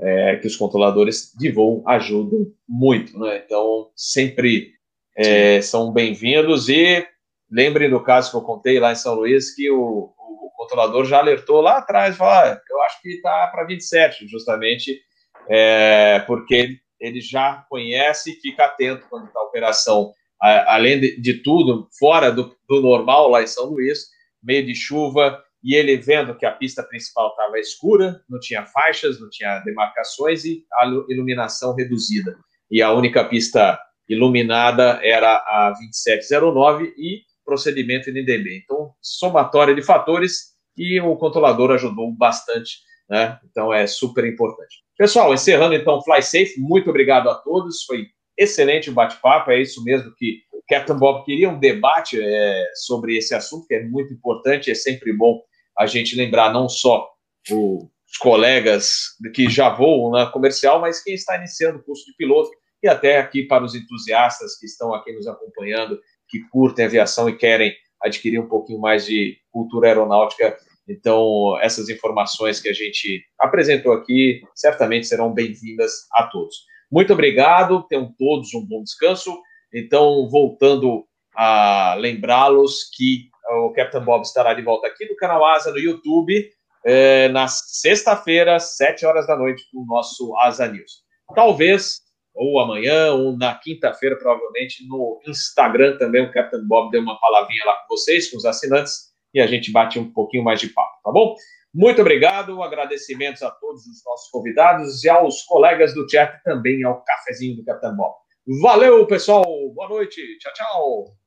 é, que os controladores de voo ajudam muito, né? Então, sempre é, são bem-vindos e Lembrem do caso que eu contei lá em São Luís, que o, o controlador já alertou lá atrás, falou, ah, eu acho que está para 27, justamente é, porque ele já conhece e fica atento quando está a operação, além de, de, tudo, fora do, do normal lá em São Luís, meio de chuva, e ele vendo que a pista principal estava escura, não tinha faixas, não tinha demarcações e a iluminação reduzida. E a única pista iluminada era a 2709 e procedimento NDB. Então, somatória de fatores e o controlador ajudou bastante, né? Então é super importante. Pessoal, encerrando então Fly Safe, muito obrigado a todos. Foi excelente o bate-papo, é isso mesmo que o Captain Bob queria um debate é, sobre esse assunto, que é muito importante, é sempre bom a gente lembrar não só o, os colegas que já voam na comercial, mas quem está iniciando o curso de piloto e até aqui para os entusiastas que estão aqui nos acompanhando que curtem aviação e querem adquirir um pouquinho mais de cultura aeronáutica. Então, essas informações que a gente apresentou aqui certamente serão bem-vindas a todos. Muito obrigado, tenham todos um bom descanso. Então, voltando a lembrá-los que o Captain Bob estará de volta aqui no canal Asa no YouTube é, na sexta-feira, sete horas da noite, com o nosso Asa News. Talvez, ou amanhã, ou na quinta-feira, provavelmente, no Instagram também, o Captain Bob deu uma palavrinha lá com vocês, com os assinantes, e a gente bate um pouquinho mais de papo, tá bom? Muito obrigado, agradecimentos a todos os nossos convidados e aos colegas do chat também ao cafezinho do Capitão Bob. Valeu, pessoal. Boa noite. Tchau, tchau.